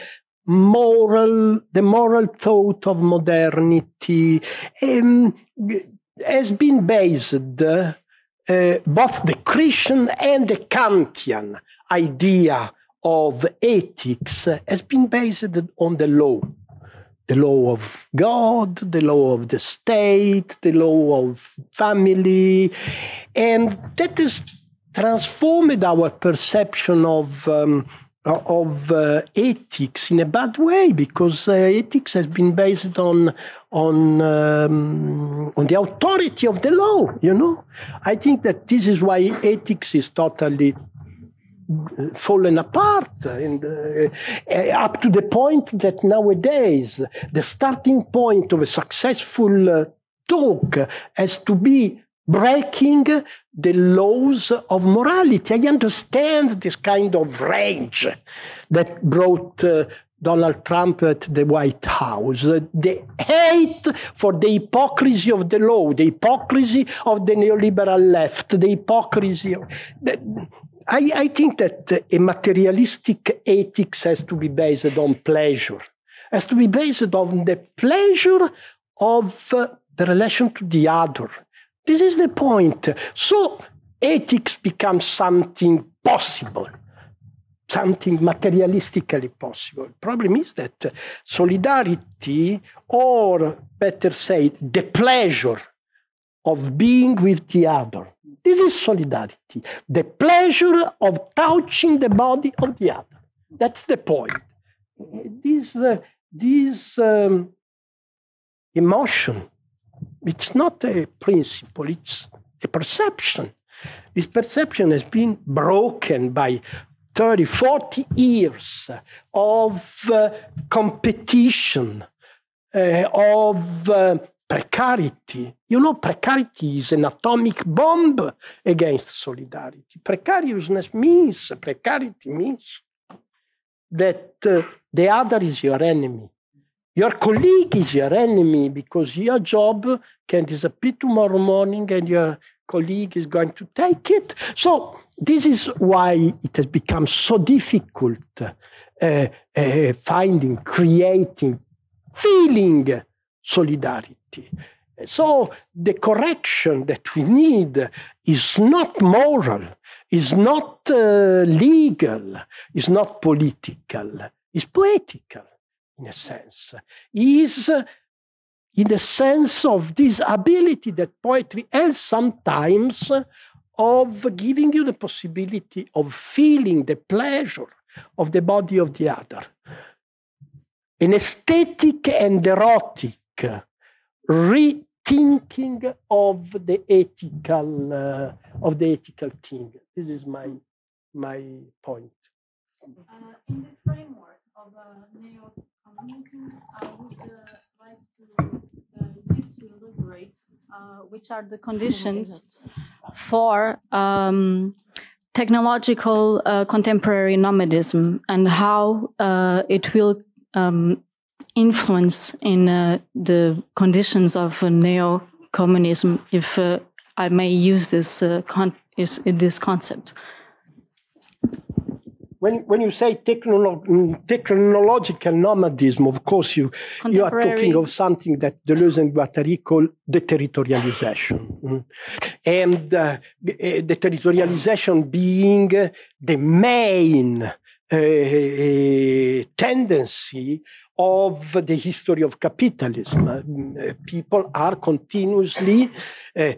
moral, the moral thought of modernity um, has been based uh, both the Christian and the Kantian idea of ethics has been based on the law. The law of God, the law of the state, the law of family, and that has transformed our perception of um, of uh, ethics in a bad way because uh, ethics has been based on on um, on the authority of the law you know? I think that this is why ethics is totally uh, fallen apart and uh, up to the point that nowadays the starting point of a successful uh, talk has to be breaking the laws of morality. I understand this kind of rage that brought uh, Donald Trump at the White House, the hate for the hypocrisy of the law, the hypocrisy of the neoliberal left, the hypocrisy. Of, the, I, I think that a materialistic ethics has to be based on pleasure, has to be based on the pleasure of uh, the relation to the other, this is the point. So ethics becomes something possible, something materialistically possible. The problem is that solidarity, or better said, the pleasure of being with the other. This is solidarity. The pleasure of touching the body of the other. That's the point. This, uh, this um, emotion it's not a principle, it's a perception. This perception has been broken by 30, 40 years of uh, competition, uh, of uh, precarity. You know, precarity is an atomic bomb against solidarity. Precariousness means, precarity means that uh, the other is your enemy. Your colleague is your enemy because your job can disappear tomorrow morning and your colleague is going to take it. So, this is why it has become so difficult uh, uh, finding, creating, feeling solidarity. So, the correction that we need is not moral, is not uh, legal, is not political, is poetical in a sense, is in the sense of this ability that poetry has sometimes of giving you the possibility of feeling the pleasure of the body of the other. An aesthetic and erotic rethinking of the ethical uh, of the ethical thing. This is my my point. Uh, in the framework of uh, neo I would like to elaborate which are the conditions for um, technological uh, contemporary nomadism and how uh, it will um, influence in uh, the conditions of neo-communism, if I may use this, con- is, this concept when when you say technolo- technological nomadism, of course you you are talking of something that Deleuze and Guattari call deterritorialization, mm. and uh, deterritorialization being the main uh, tendency of the history of capitalism. Uh, people are continuously uh,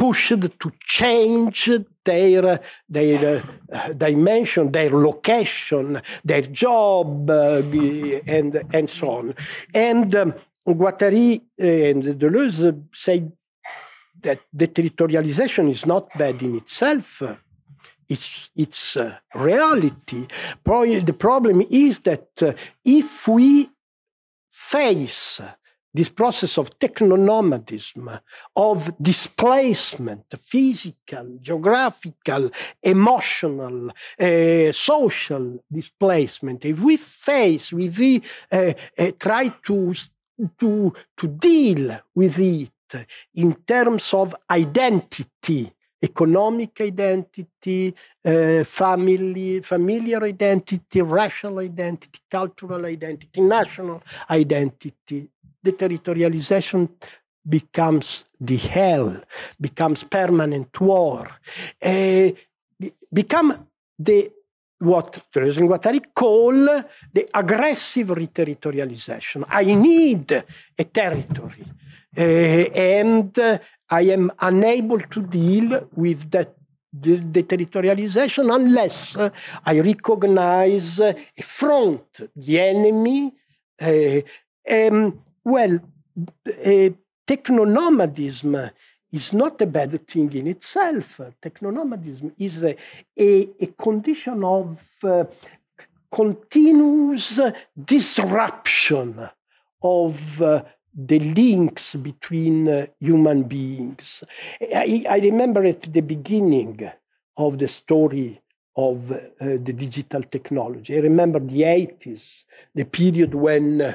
pushed to change their their uh, dimension, their location, their job, uh, and and so on. And um, Guattari and Deleuze say that deterritorialization is not bad in itself. It's, it's uh, reality. Probably the problem is that uh, if we face this process of technonomadism, of displacement, physical, geographical, emotional, uh, social displacement, if we face, if we uh, uh, try to, to, to deal with it in terms of identity, economic identity, uh, family, familiar identity, racial identity, cultural identity, national identity. Deterritorialization becomes the hell, becomes permanent war, uh, become the what and Guattari call the aggressive reterritorialization. I need a territory. Uh, and uh, I am unable to deal with that the, the territorialization unless uh, I recognize a front, the enemy. Um, well, technonomadism is not a bad thing in itself. Technonomadism is a, a, a condition of uh, continuous disruption of uh, the links between uh, human beings. I, I, remember at the beginning of the story of uh, the digital technology. I remember the 80s, the period when uh,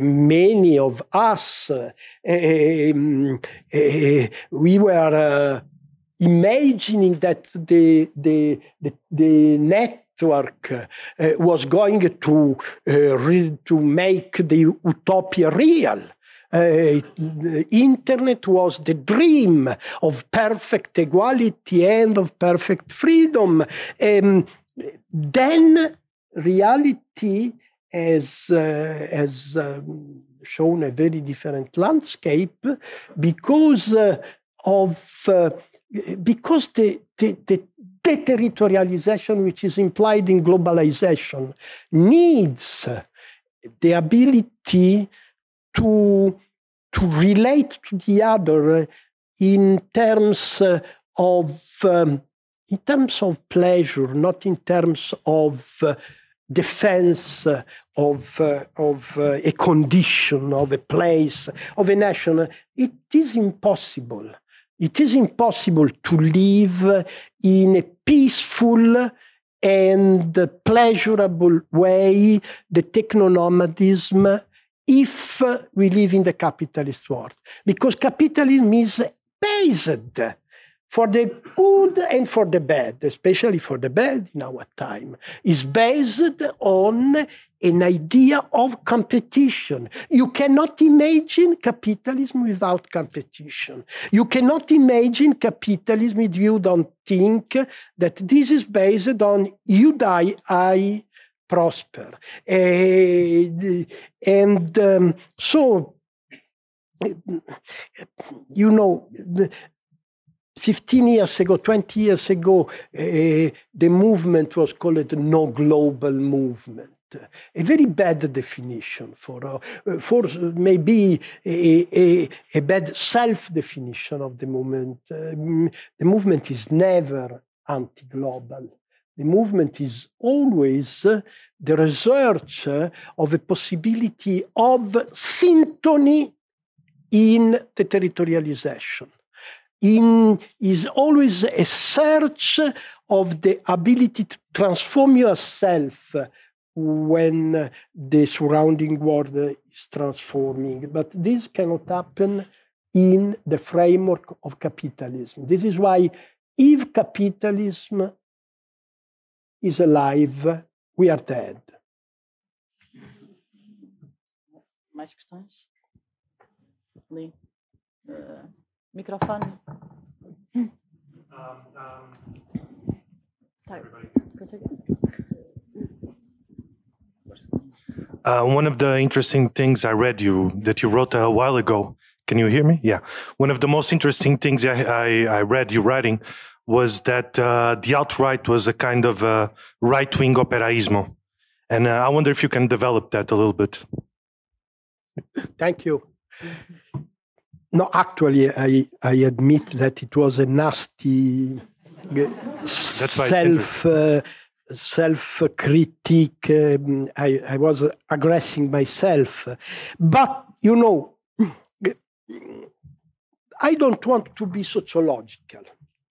many of us, uh, um, uh, we were uh, imagining that the, the, the, the net network uh, was going to uh, re- to make the utopia real uh, internet was the dream of perfect equality and of perfect freedom. Um, then reality has, uh, has um, shown a very different landscape because uh, of uh, because the, the, the deterritorialization which is implied in globalization needs the ability to to relate to the other in terms of um, in terms of pleasure, not in terms of uh, defense of uh, of uh, a condition, of a place, of a nation. It is impossible. It is impossible to live in a peaceful and pleasurable way the technonomadism if we live in the capitalist world. Because capitalism is based for the good and for the bad, especially for the bad in our time, is based on an idea of competition. You cannot imagine capitalism without competition. You cannot imagine capitalism if you don't think that this is based on you die, I prosper. And um, so, you know, 15 years ago, 20 years ago, uh, the movement was called the no global movement. A very bad definition for, uh, for maybe a, a, a bad self definition of the movement. Uh, the movement is never anti global the movement is always uh, the research uh, of a possibility of syntony in the territorialization. In, is always a search of the ability to transform yourself when the surrounding world is transforming. But this cannot happen in the framework of capitalism. This is why if capitalism is alive, we are dead. Mais questões? Ali. Uh, microfone. Um, um, tá. Uh, one of the interesting things I read you that you wrote a while ago. Can you hear me? Yeah. One of the most interesting things I, I, I read you writing was that uh, the alt-right was a kind of uh, right-wing operaismo. And uh, I wonder if you can develop that a little bit. Thank you. No, actually, I, I admit that it was a nasty self uh, self critique. Um, I, I was aggressing myself, but you know, I don't want to be sociological.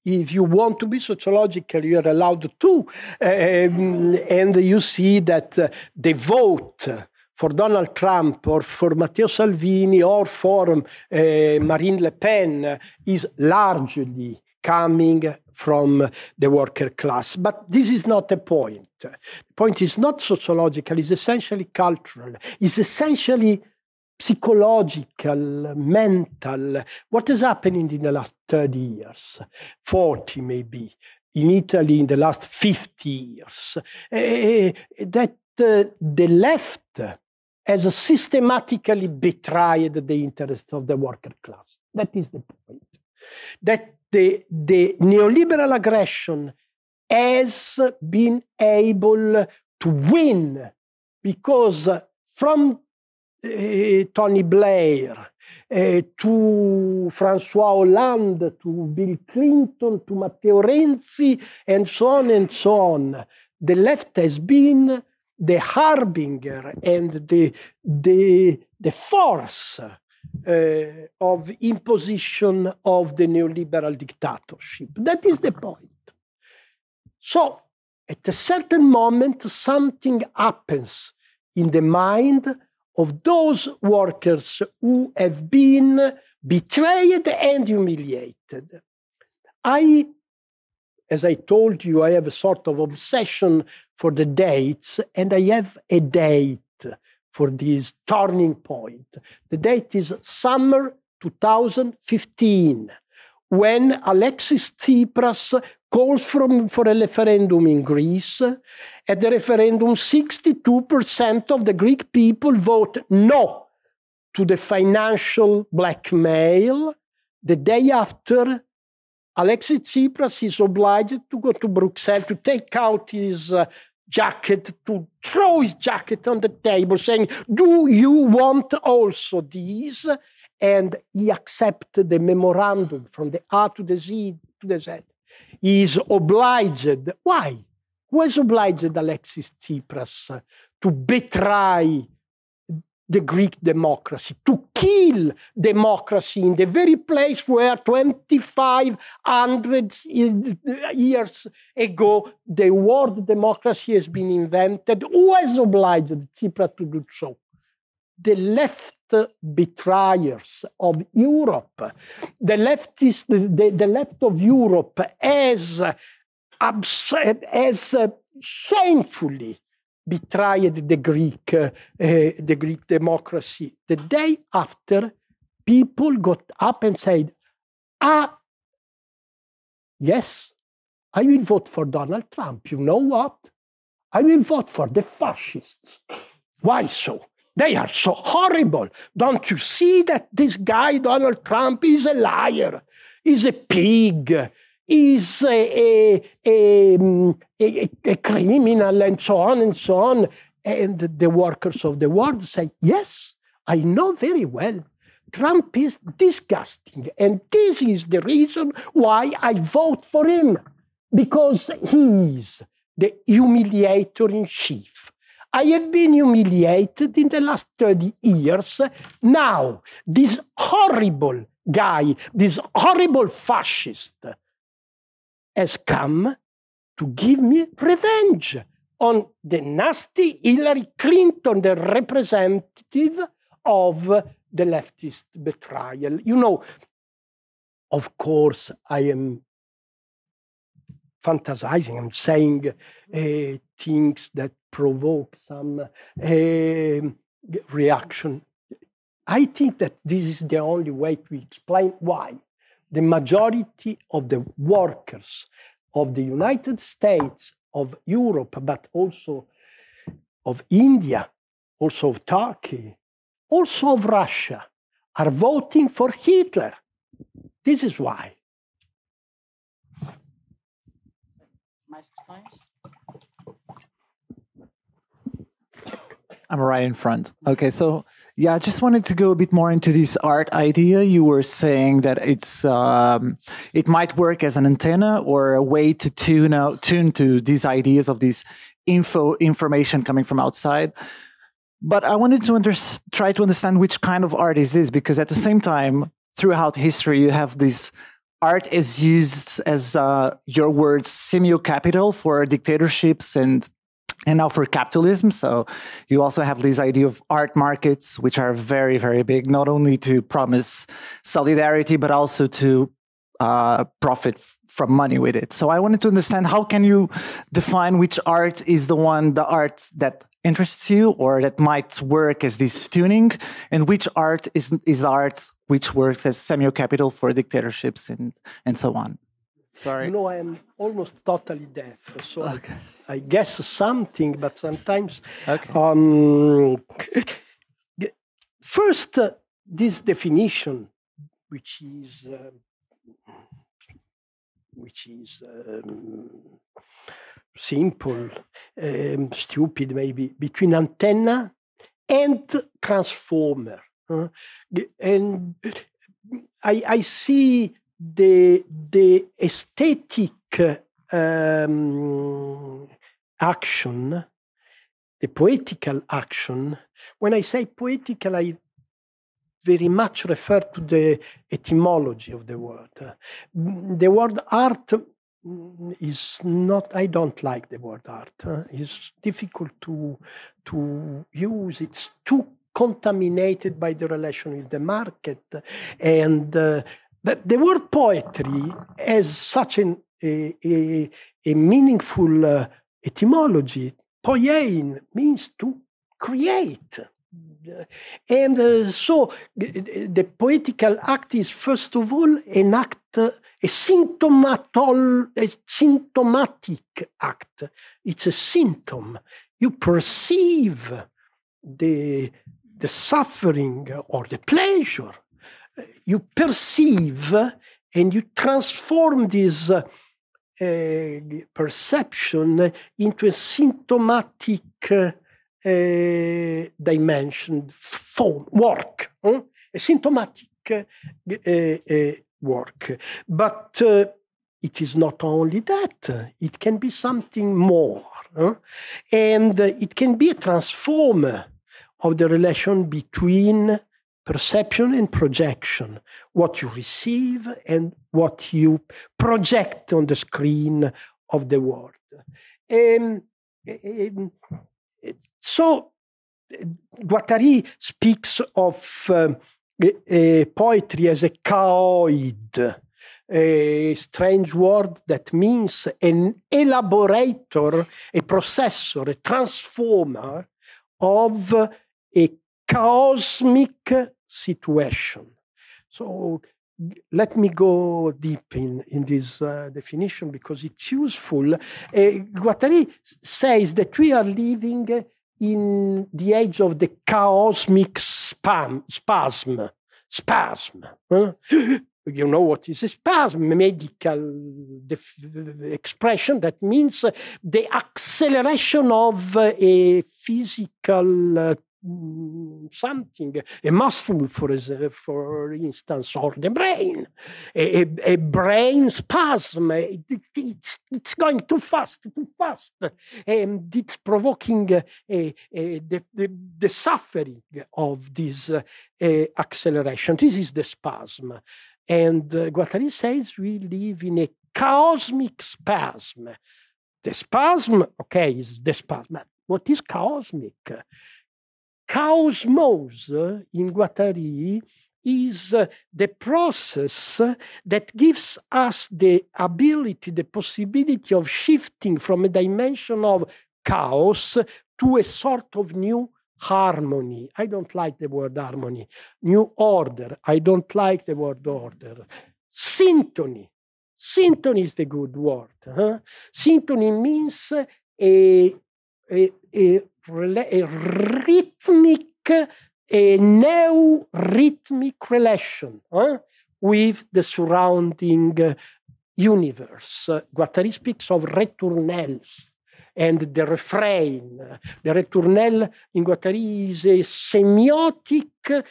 If you want to be sociological, you are allowed to. Um, and you see that uh, the vote for Donald Trump or for Matteo Salvini or for uh, Marine Le Pen is largely coming from the worker class. But this is not the point. The point is not sociological, it's essentially cultural, it's essentially psychological, mental. What is happening in the last 30 years, 40 maybe, in Italy in the last 50 years, uh, that uh, the left has systematically betrayed the interests of the worker class. That is the point. That the, the neoliberal aggression has been able to win because from Tony Blair uh, to Francois Hollande to Bill Clinton to Matteo Renzi and so on and so on, the left has been the harbinger and the, the, the force uh, of imposition of the neoliberal dictatorship. That is the point. So, at a certain moment, something happens in the mind of those workers who have been betrayed and humiliated. I, as I told you, I have a sort of obsession for the dates, and I have a date for this turning point. The date is summer 2015, when Alexis Tsipras calls from, for a referendum in Greece. At the referendum, 62% of the Greek people vote no to the financial blackmail. The day after, Alexis Tsipras is obliged to go to Brussels to take out his uh, jacket to throw his jacket on the table, saying, Do you want also these? And he accepted the memorandum from the A to the Z to the Z. He is obliged. Why? Who has obliged Alexis Tsipras to betray the Greek democracy, to kill democracy in the very place where 2,500 years ago the word democracy has been invented. Who has obliged Tsipras to do so? The left betrayers of Europe. The the, the left of Europe has, has shamefully betrayed the Greek, uh, the Greek democracy. The day after, people got up and said, "Ah, yes, I will vote for Donald Trump. You know what? I will vote for the fascists. Why so? They are so horrible. Don't you see that this guy, Donald Trump, is a liar, is a pig, is a, a, mm, a, a, criminal and so on and so on. And the workers of the world say, yes, I know very well. Trump is disgusting. And this is the reason why I vote for him, because he is the humiliator in chief. I have been humiliated in the last 30 years. Now, this horrible guy, this horrible fascist, has come to give me revenge on the nasty Hillary Clinton, the representative of the leftist betrayal. You know, of course, I am fantasizing, I'm saying uh, things that provoke some uh, reaction. I think that this is the only way to explain why the majority of the workers of the United States, of Europe, but also of India, also of Turkey, also of Russia, are voting for Hitler. This is why. I'm right in front. Okay, so yeah, I just wanted to go a bit more into this art idea. You were saying that it's um, it might work as an antenna or a way to tune out tune to these ideas of this info information coming from outside. But I wanted to under, try to understand which kind of art is this because at the same time, throughout history, you have this art is used as uh, your words semio capital for dictatorships and and now for capitalism. So you also have this idea of art markets, which are very, very big, not only to promise solidarity, but also to uh, profit from money with it. So I wanted to understand how can you define which art is the one, the art that interests you or that might work as this tuning, and which art is is art which works as semio capital for dictatorships and and so on. Sorry. You know, I am almost totally deaf, so okay. I, I, guess something, but sometimes. Okay. Um, first, uh, this definition, which is uh, which is um, simple, um, stupid maybe, between antenna and transformer. Uh, and I, I see the, the aesthetic um, action, the poetical action, when I say poetical, I very much refer to the etymology of the word. The word art is not, I don't like the word art. It's difficult to, to use, it's too contaminated by the relation with the market and uh, but the word poetry has such an, a, a, a meaningful uh, etymology. Poiein means to create. And uh, so the poetical act is first of all an act, a, symptomatol, a symptomatic act. It's a symptom. You perceive the, the suffering or the pleasure you perceive and you transform this uh, perception into a symptomatic uh, dimension, form, work, a symptomatic uh, uh work. But uh, it is not only that, it can be something more. And it can be a transformer of the relation between perception and projection, what you receive and what you project on the screen of the world. Um, um, so Guattari speaks of um, poetry as a chaoid, a strange word that means an elaborator, a processor, a transformer of a cosmic situation. So let me go deep in, in this uh, definition because it's useful. Uh, Guattari says that we are living in the age of the cosmic spam, spasm. Spasm. Huh? You know what is a spasm, medical def- expression that means the acceleration of a physical uh, something, a muscle, for, for instance, or the brain, a, a brain spasm. It, it's, it's going too fast, too fast, and it's provoking uh, a, a, the, the, the, suffering of this uh, acceleration. This is the spasm. And uh, Guattari says we live in a cosmic spasm. The spasm, okay, is the spasm. What is cosmic? Cosmos in Guattari is the process that gives us the ability, the possibility of shifting from a dimension of chaos to a sort of new harmony. I don't like the word harmony. New order. I don't like the word order. Syntony. Syntony is the good word. Huh? Syntony means a, a, a, a rhythm rhythmic, eh, a new rhythmic relation huh, with the surrounding universe. Guattari speaks of ritournelles and the refrain. The ritournelle in Guattari is a semiotic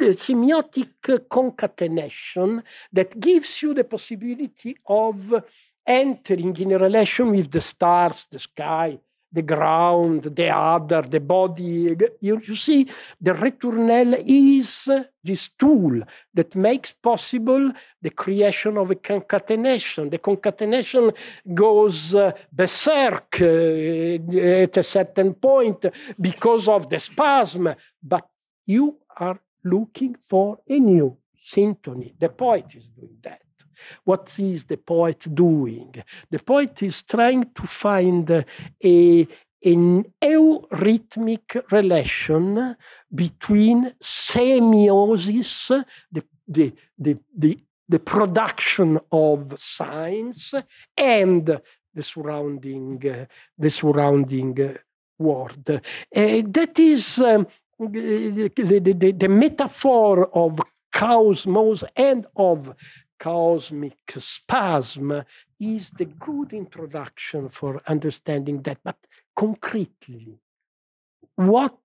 semiotic concatenation that gives you the possibility of entering in a relation with the stars, the sky, the ground, the other, the body. You, you see, the ritournelle is this tool that makes possible the creation of a concatenation. The concatenation goes uh, berserk uh, at a certain point because of the spasm, but you are looking for a new symphony. The poet is doing that. What is the poet doing? The poet is trying to find a, an eurythmic relation between semiosis, the, the, the, the, the production of signs, and the surrounding, uh, the surrounding uh, world. Uh, that is um, the, the, the, the metaphor of cosmos and of cosmic spasm is the good introduction for understanding that. But concretely, what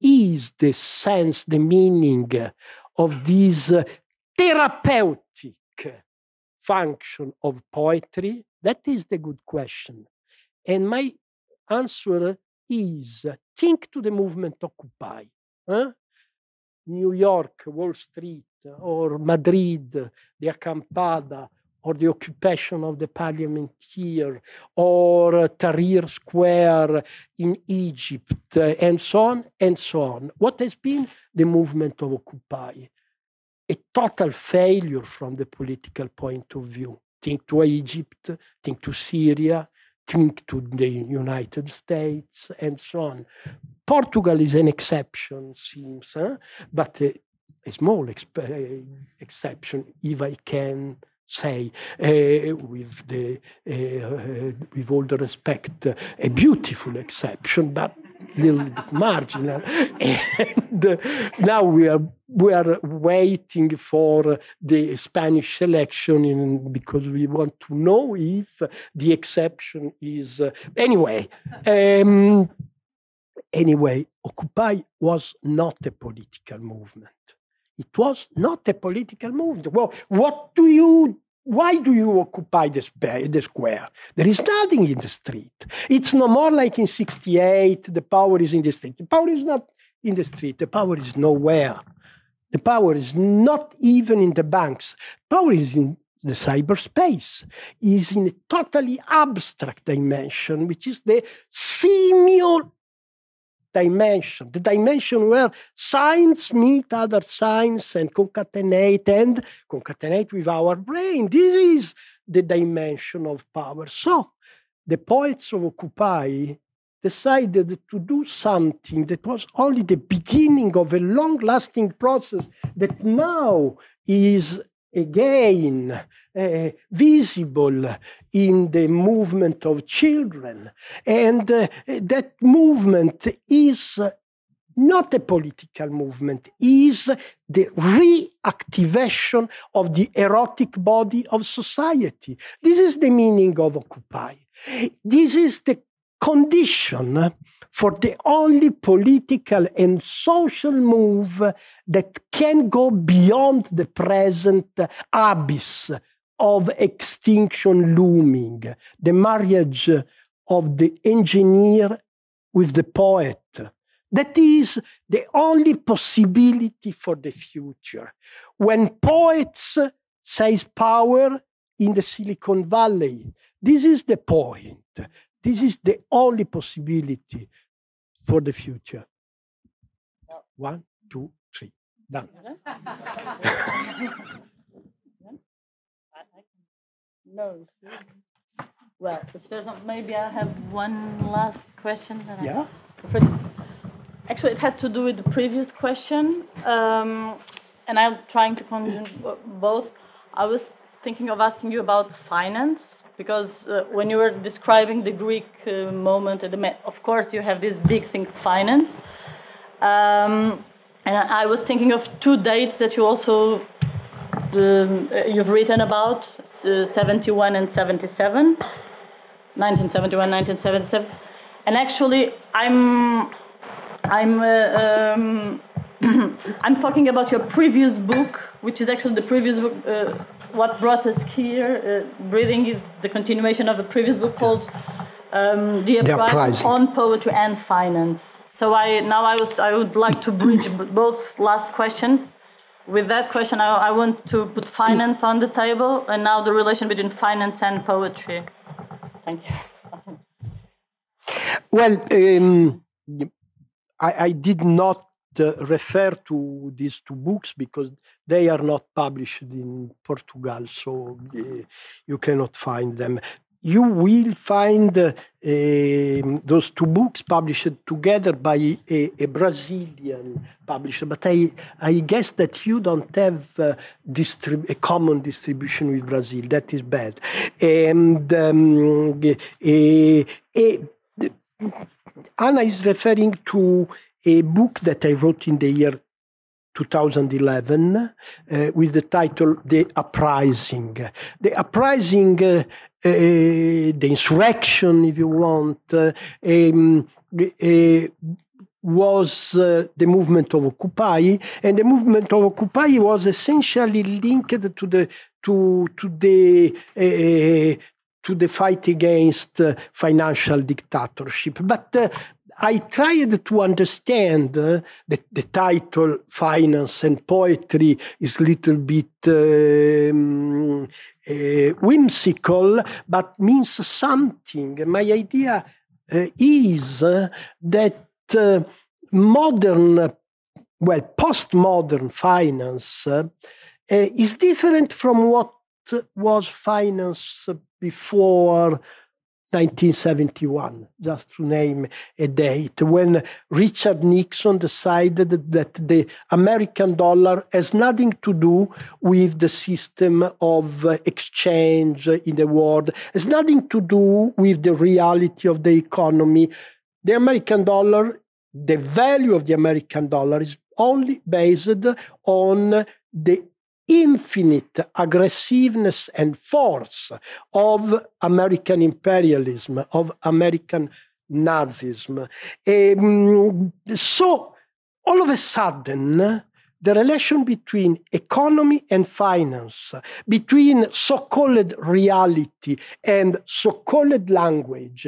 is the sense, the meaning of this therapeutic function of poetry? That is the good question. And my answer is think to the movement Occupy. Huh? New York, Wall Street, or Madrid, the Acampada, or the occupation of the parliament here, or Tahrir Square in Egypt, and so on and so on. What has been the movement of Occupy? A total failure from the political point of view. Think to Egypt, think to Syria, think to the United States, and so on. Portugal is an exception, seems, huh? but uh, a small exp- exception, if I can say, uh, with the uh, with all the respect, a beautiful exception, but a little bit marginal. And now we are we are waiting for the Spanish election in, because we want to know if the exception is uh, anyway. Um, anyway, Occupy was not a political movement. It was not a political movement. Well, what do you why do you occupy the, the, square? There is nothing in the street. It's no more like in 68, the power is in the street. The power is not in the street, the power is nowhere. The power is not even in the banks. Power is in the cyberspace, is in a totally abstract dimension, which is the semio dimension, the dimension where signs meet other signs and concatenate and concatenate with our brain. This is the dimension of power. So the poets of Occupy decided to do something that was only the beginning of a long lasting process that now is again uh, visible in the movement of children. And uh, that movement is not a political movement, is the reactivation of the erotic body of society. This is the meaning of Occupy. This is the condition for the only political and social move that can go beyond the present abyss of extinction looming, the marriage of the engineer with the poet. That is the only possibility for the future. When poets seize power in the Silicon Valley, this is the point. This is the only possibility for the future. One, two, three. Done. no. Well, if there's not, maybe I have one last question. That yeah. I, actually, it had to do with the previous question, um, and I'm trying to conjure both. I was thinking of asking you about finance because uh, when you were describing the Greek uh, moment, of course you have this big thing, finance. Um, and I was thinking of two dates that you also um, you've written about uh, 71 and 77 1971 1977 and actually i'm i'm uh, um, i'm talking about your previous book which is actually the previous book uh, what brought us here uh, breathing is the continuation of a previous book called um, the uprising on poetry and finance so i now i was i would like to bridge both last questions with that question, I, I, want to put finance on the table, and now the relation between finance and poetry. Thank you. Well, um, I, I, did not refer to these two books because they are not published in Portugal, so uh, you cannot find them you will find uh, those two books published together by a, a, Brazilian publisher, but I, I guess that you don't have uh, distrib- a common distribution with Brazil. That is bad. And um, Ana is referring to a book that I wrote in the year 2011 uh, with the title The Uprising. The Uprising, uh, uh, the insurrection, if you want, uh, um, uh, was uh, the movement of Occupy, and the movement of Occupy was essentially linked to the to to the to the fight against financial dictatorship. But I tried to understand uh, the, the title Finance and Poetry is a little bit um, uh, whimsical, but means something. My idea uh, is uh, that uh, modern, well, postmodern finance uh, is different from what was finance before 1971, just to name a date, when Richard Nixon decided that the American dollar has nothing to do with the system of exchange in the world, has nothing to do with the reality of the economy. The American dollar, the value of the American dollar is only based on the infinite aggressiveness and force of American imperialism, of American Nazism. Um, so, all of a sudden, the relation between economy and finance, between so called reality and so called language,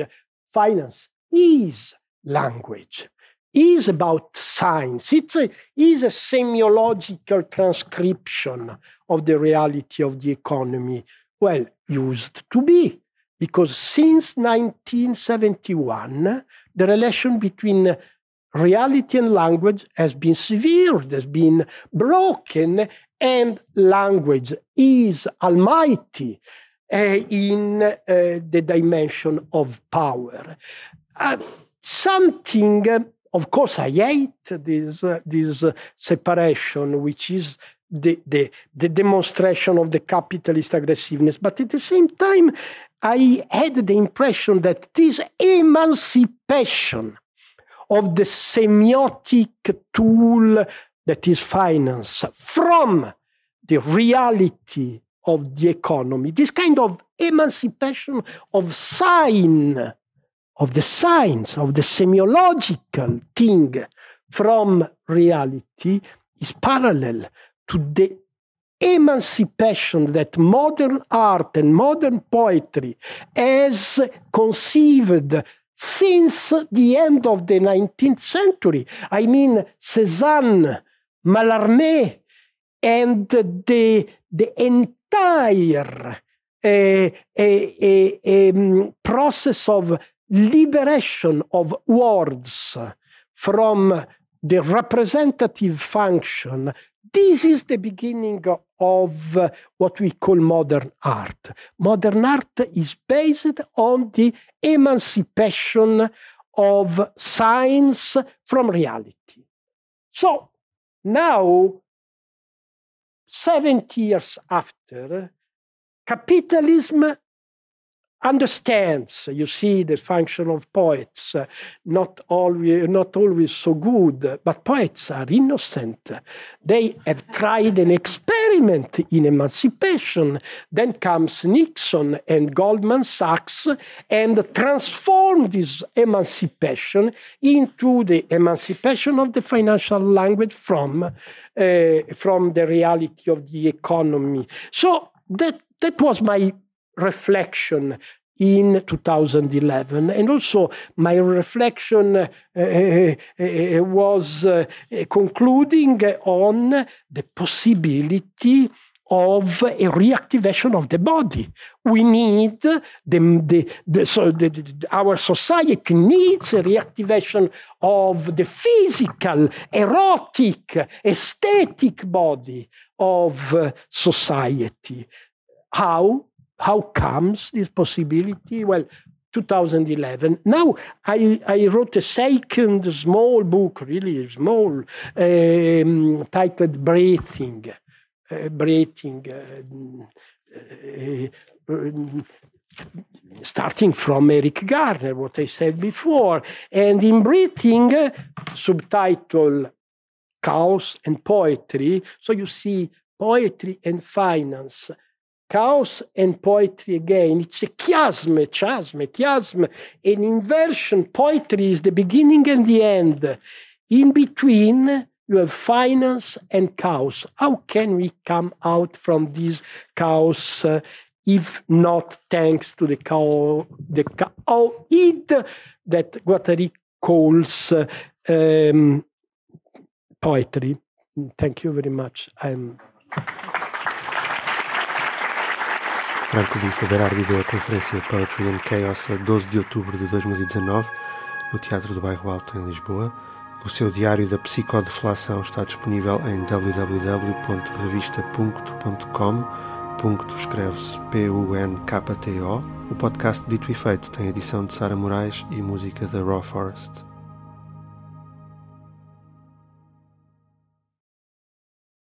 finance is language is about science. It's a, is a semiological transcription of the reality of the economy. Well, used to be, because since 1971, the relation between reality and language has been severed, has been broken, and language is almighty uh, in uh, the dimension of power. Uh, something of course, I hate this, uh, this uh, separation, which is the, the, the demonstration of the capitalist aggressiveness. But at the same time, I had the impression that this emancipation of the semiotic tool that is finance from the reality of the economy, this kind of emancipation of sign of the science, of the semiological thing from reality is parallel to the emancipation that modern art and modern poetry has conceived since the end of the 19th century. I mean, Cézanne, Mallarmé, and the, the entire uh, uh, uh, process of liberation of words from the representative function, this is the beginning of what we call modern art. Modern art is based on the emancipation of science from reality. So now, 70 years after, capitalism understands, you see, the function of poets, not, always, not always so good, but poets are innocent. They have tried an experiment in emancipation. Then comes Nixon and Goldman Sachs and transformed this emancipation into the emancipation of the financial language from, uh, from the reality of the economy. So that, that was my reflection in 2011. And also, my reflection uh, uh, uh, was uh, concluding on the possibility of a reactivation of the body. We need the, the, the, so the, our society needs a reactivation of the physical, erotic, aesthetic body of uh, society. How? How comes this possibility? Well, 2011. Now I, I wrote a second small book, really small, um, titled Breathing. Uh, breathing. Uh, uh, starting from Eric Garner, what I said before. And in Breathing, subtitle Chaos and Poetry. So you see poetry and finance chaos and poetry again. It's a chiasm, chiasm, chiasm, an inversion. Poetry is the beginning and the end. In between, you have finance and chaos. How can we come out from this chaos uh, if not thanks to the chaos, the chaos that Guattari calls uh, um, poetry? Thank you very much. I'm Franco Bifa Berardi deu a conferência Poetry and Chaos a 12 de outubro de 2019 no Teatro do Bairro Alto, em Lisboa. O seu diário da psicodeflação está disponível em www.revista.com. Escreve-se P-U-N-K-T-O. O podcast Dito e Feito tem edição de Sara Moraes e música da Raw Forest.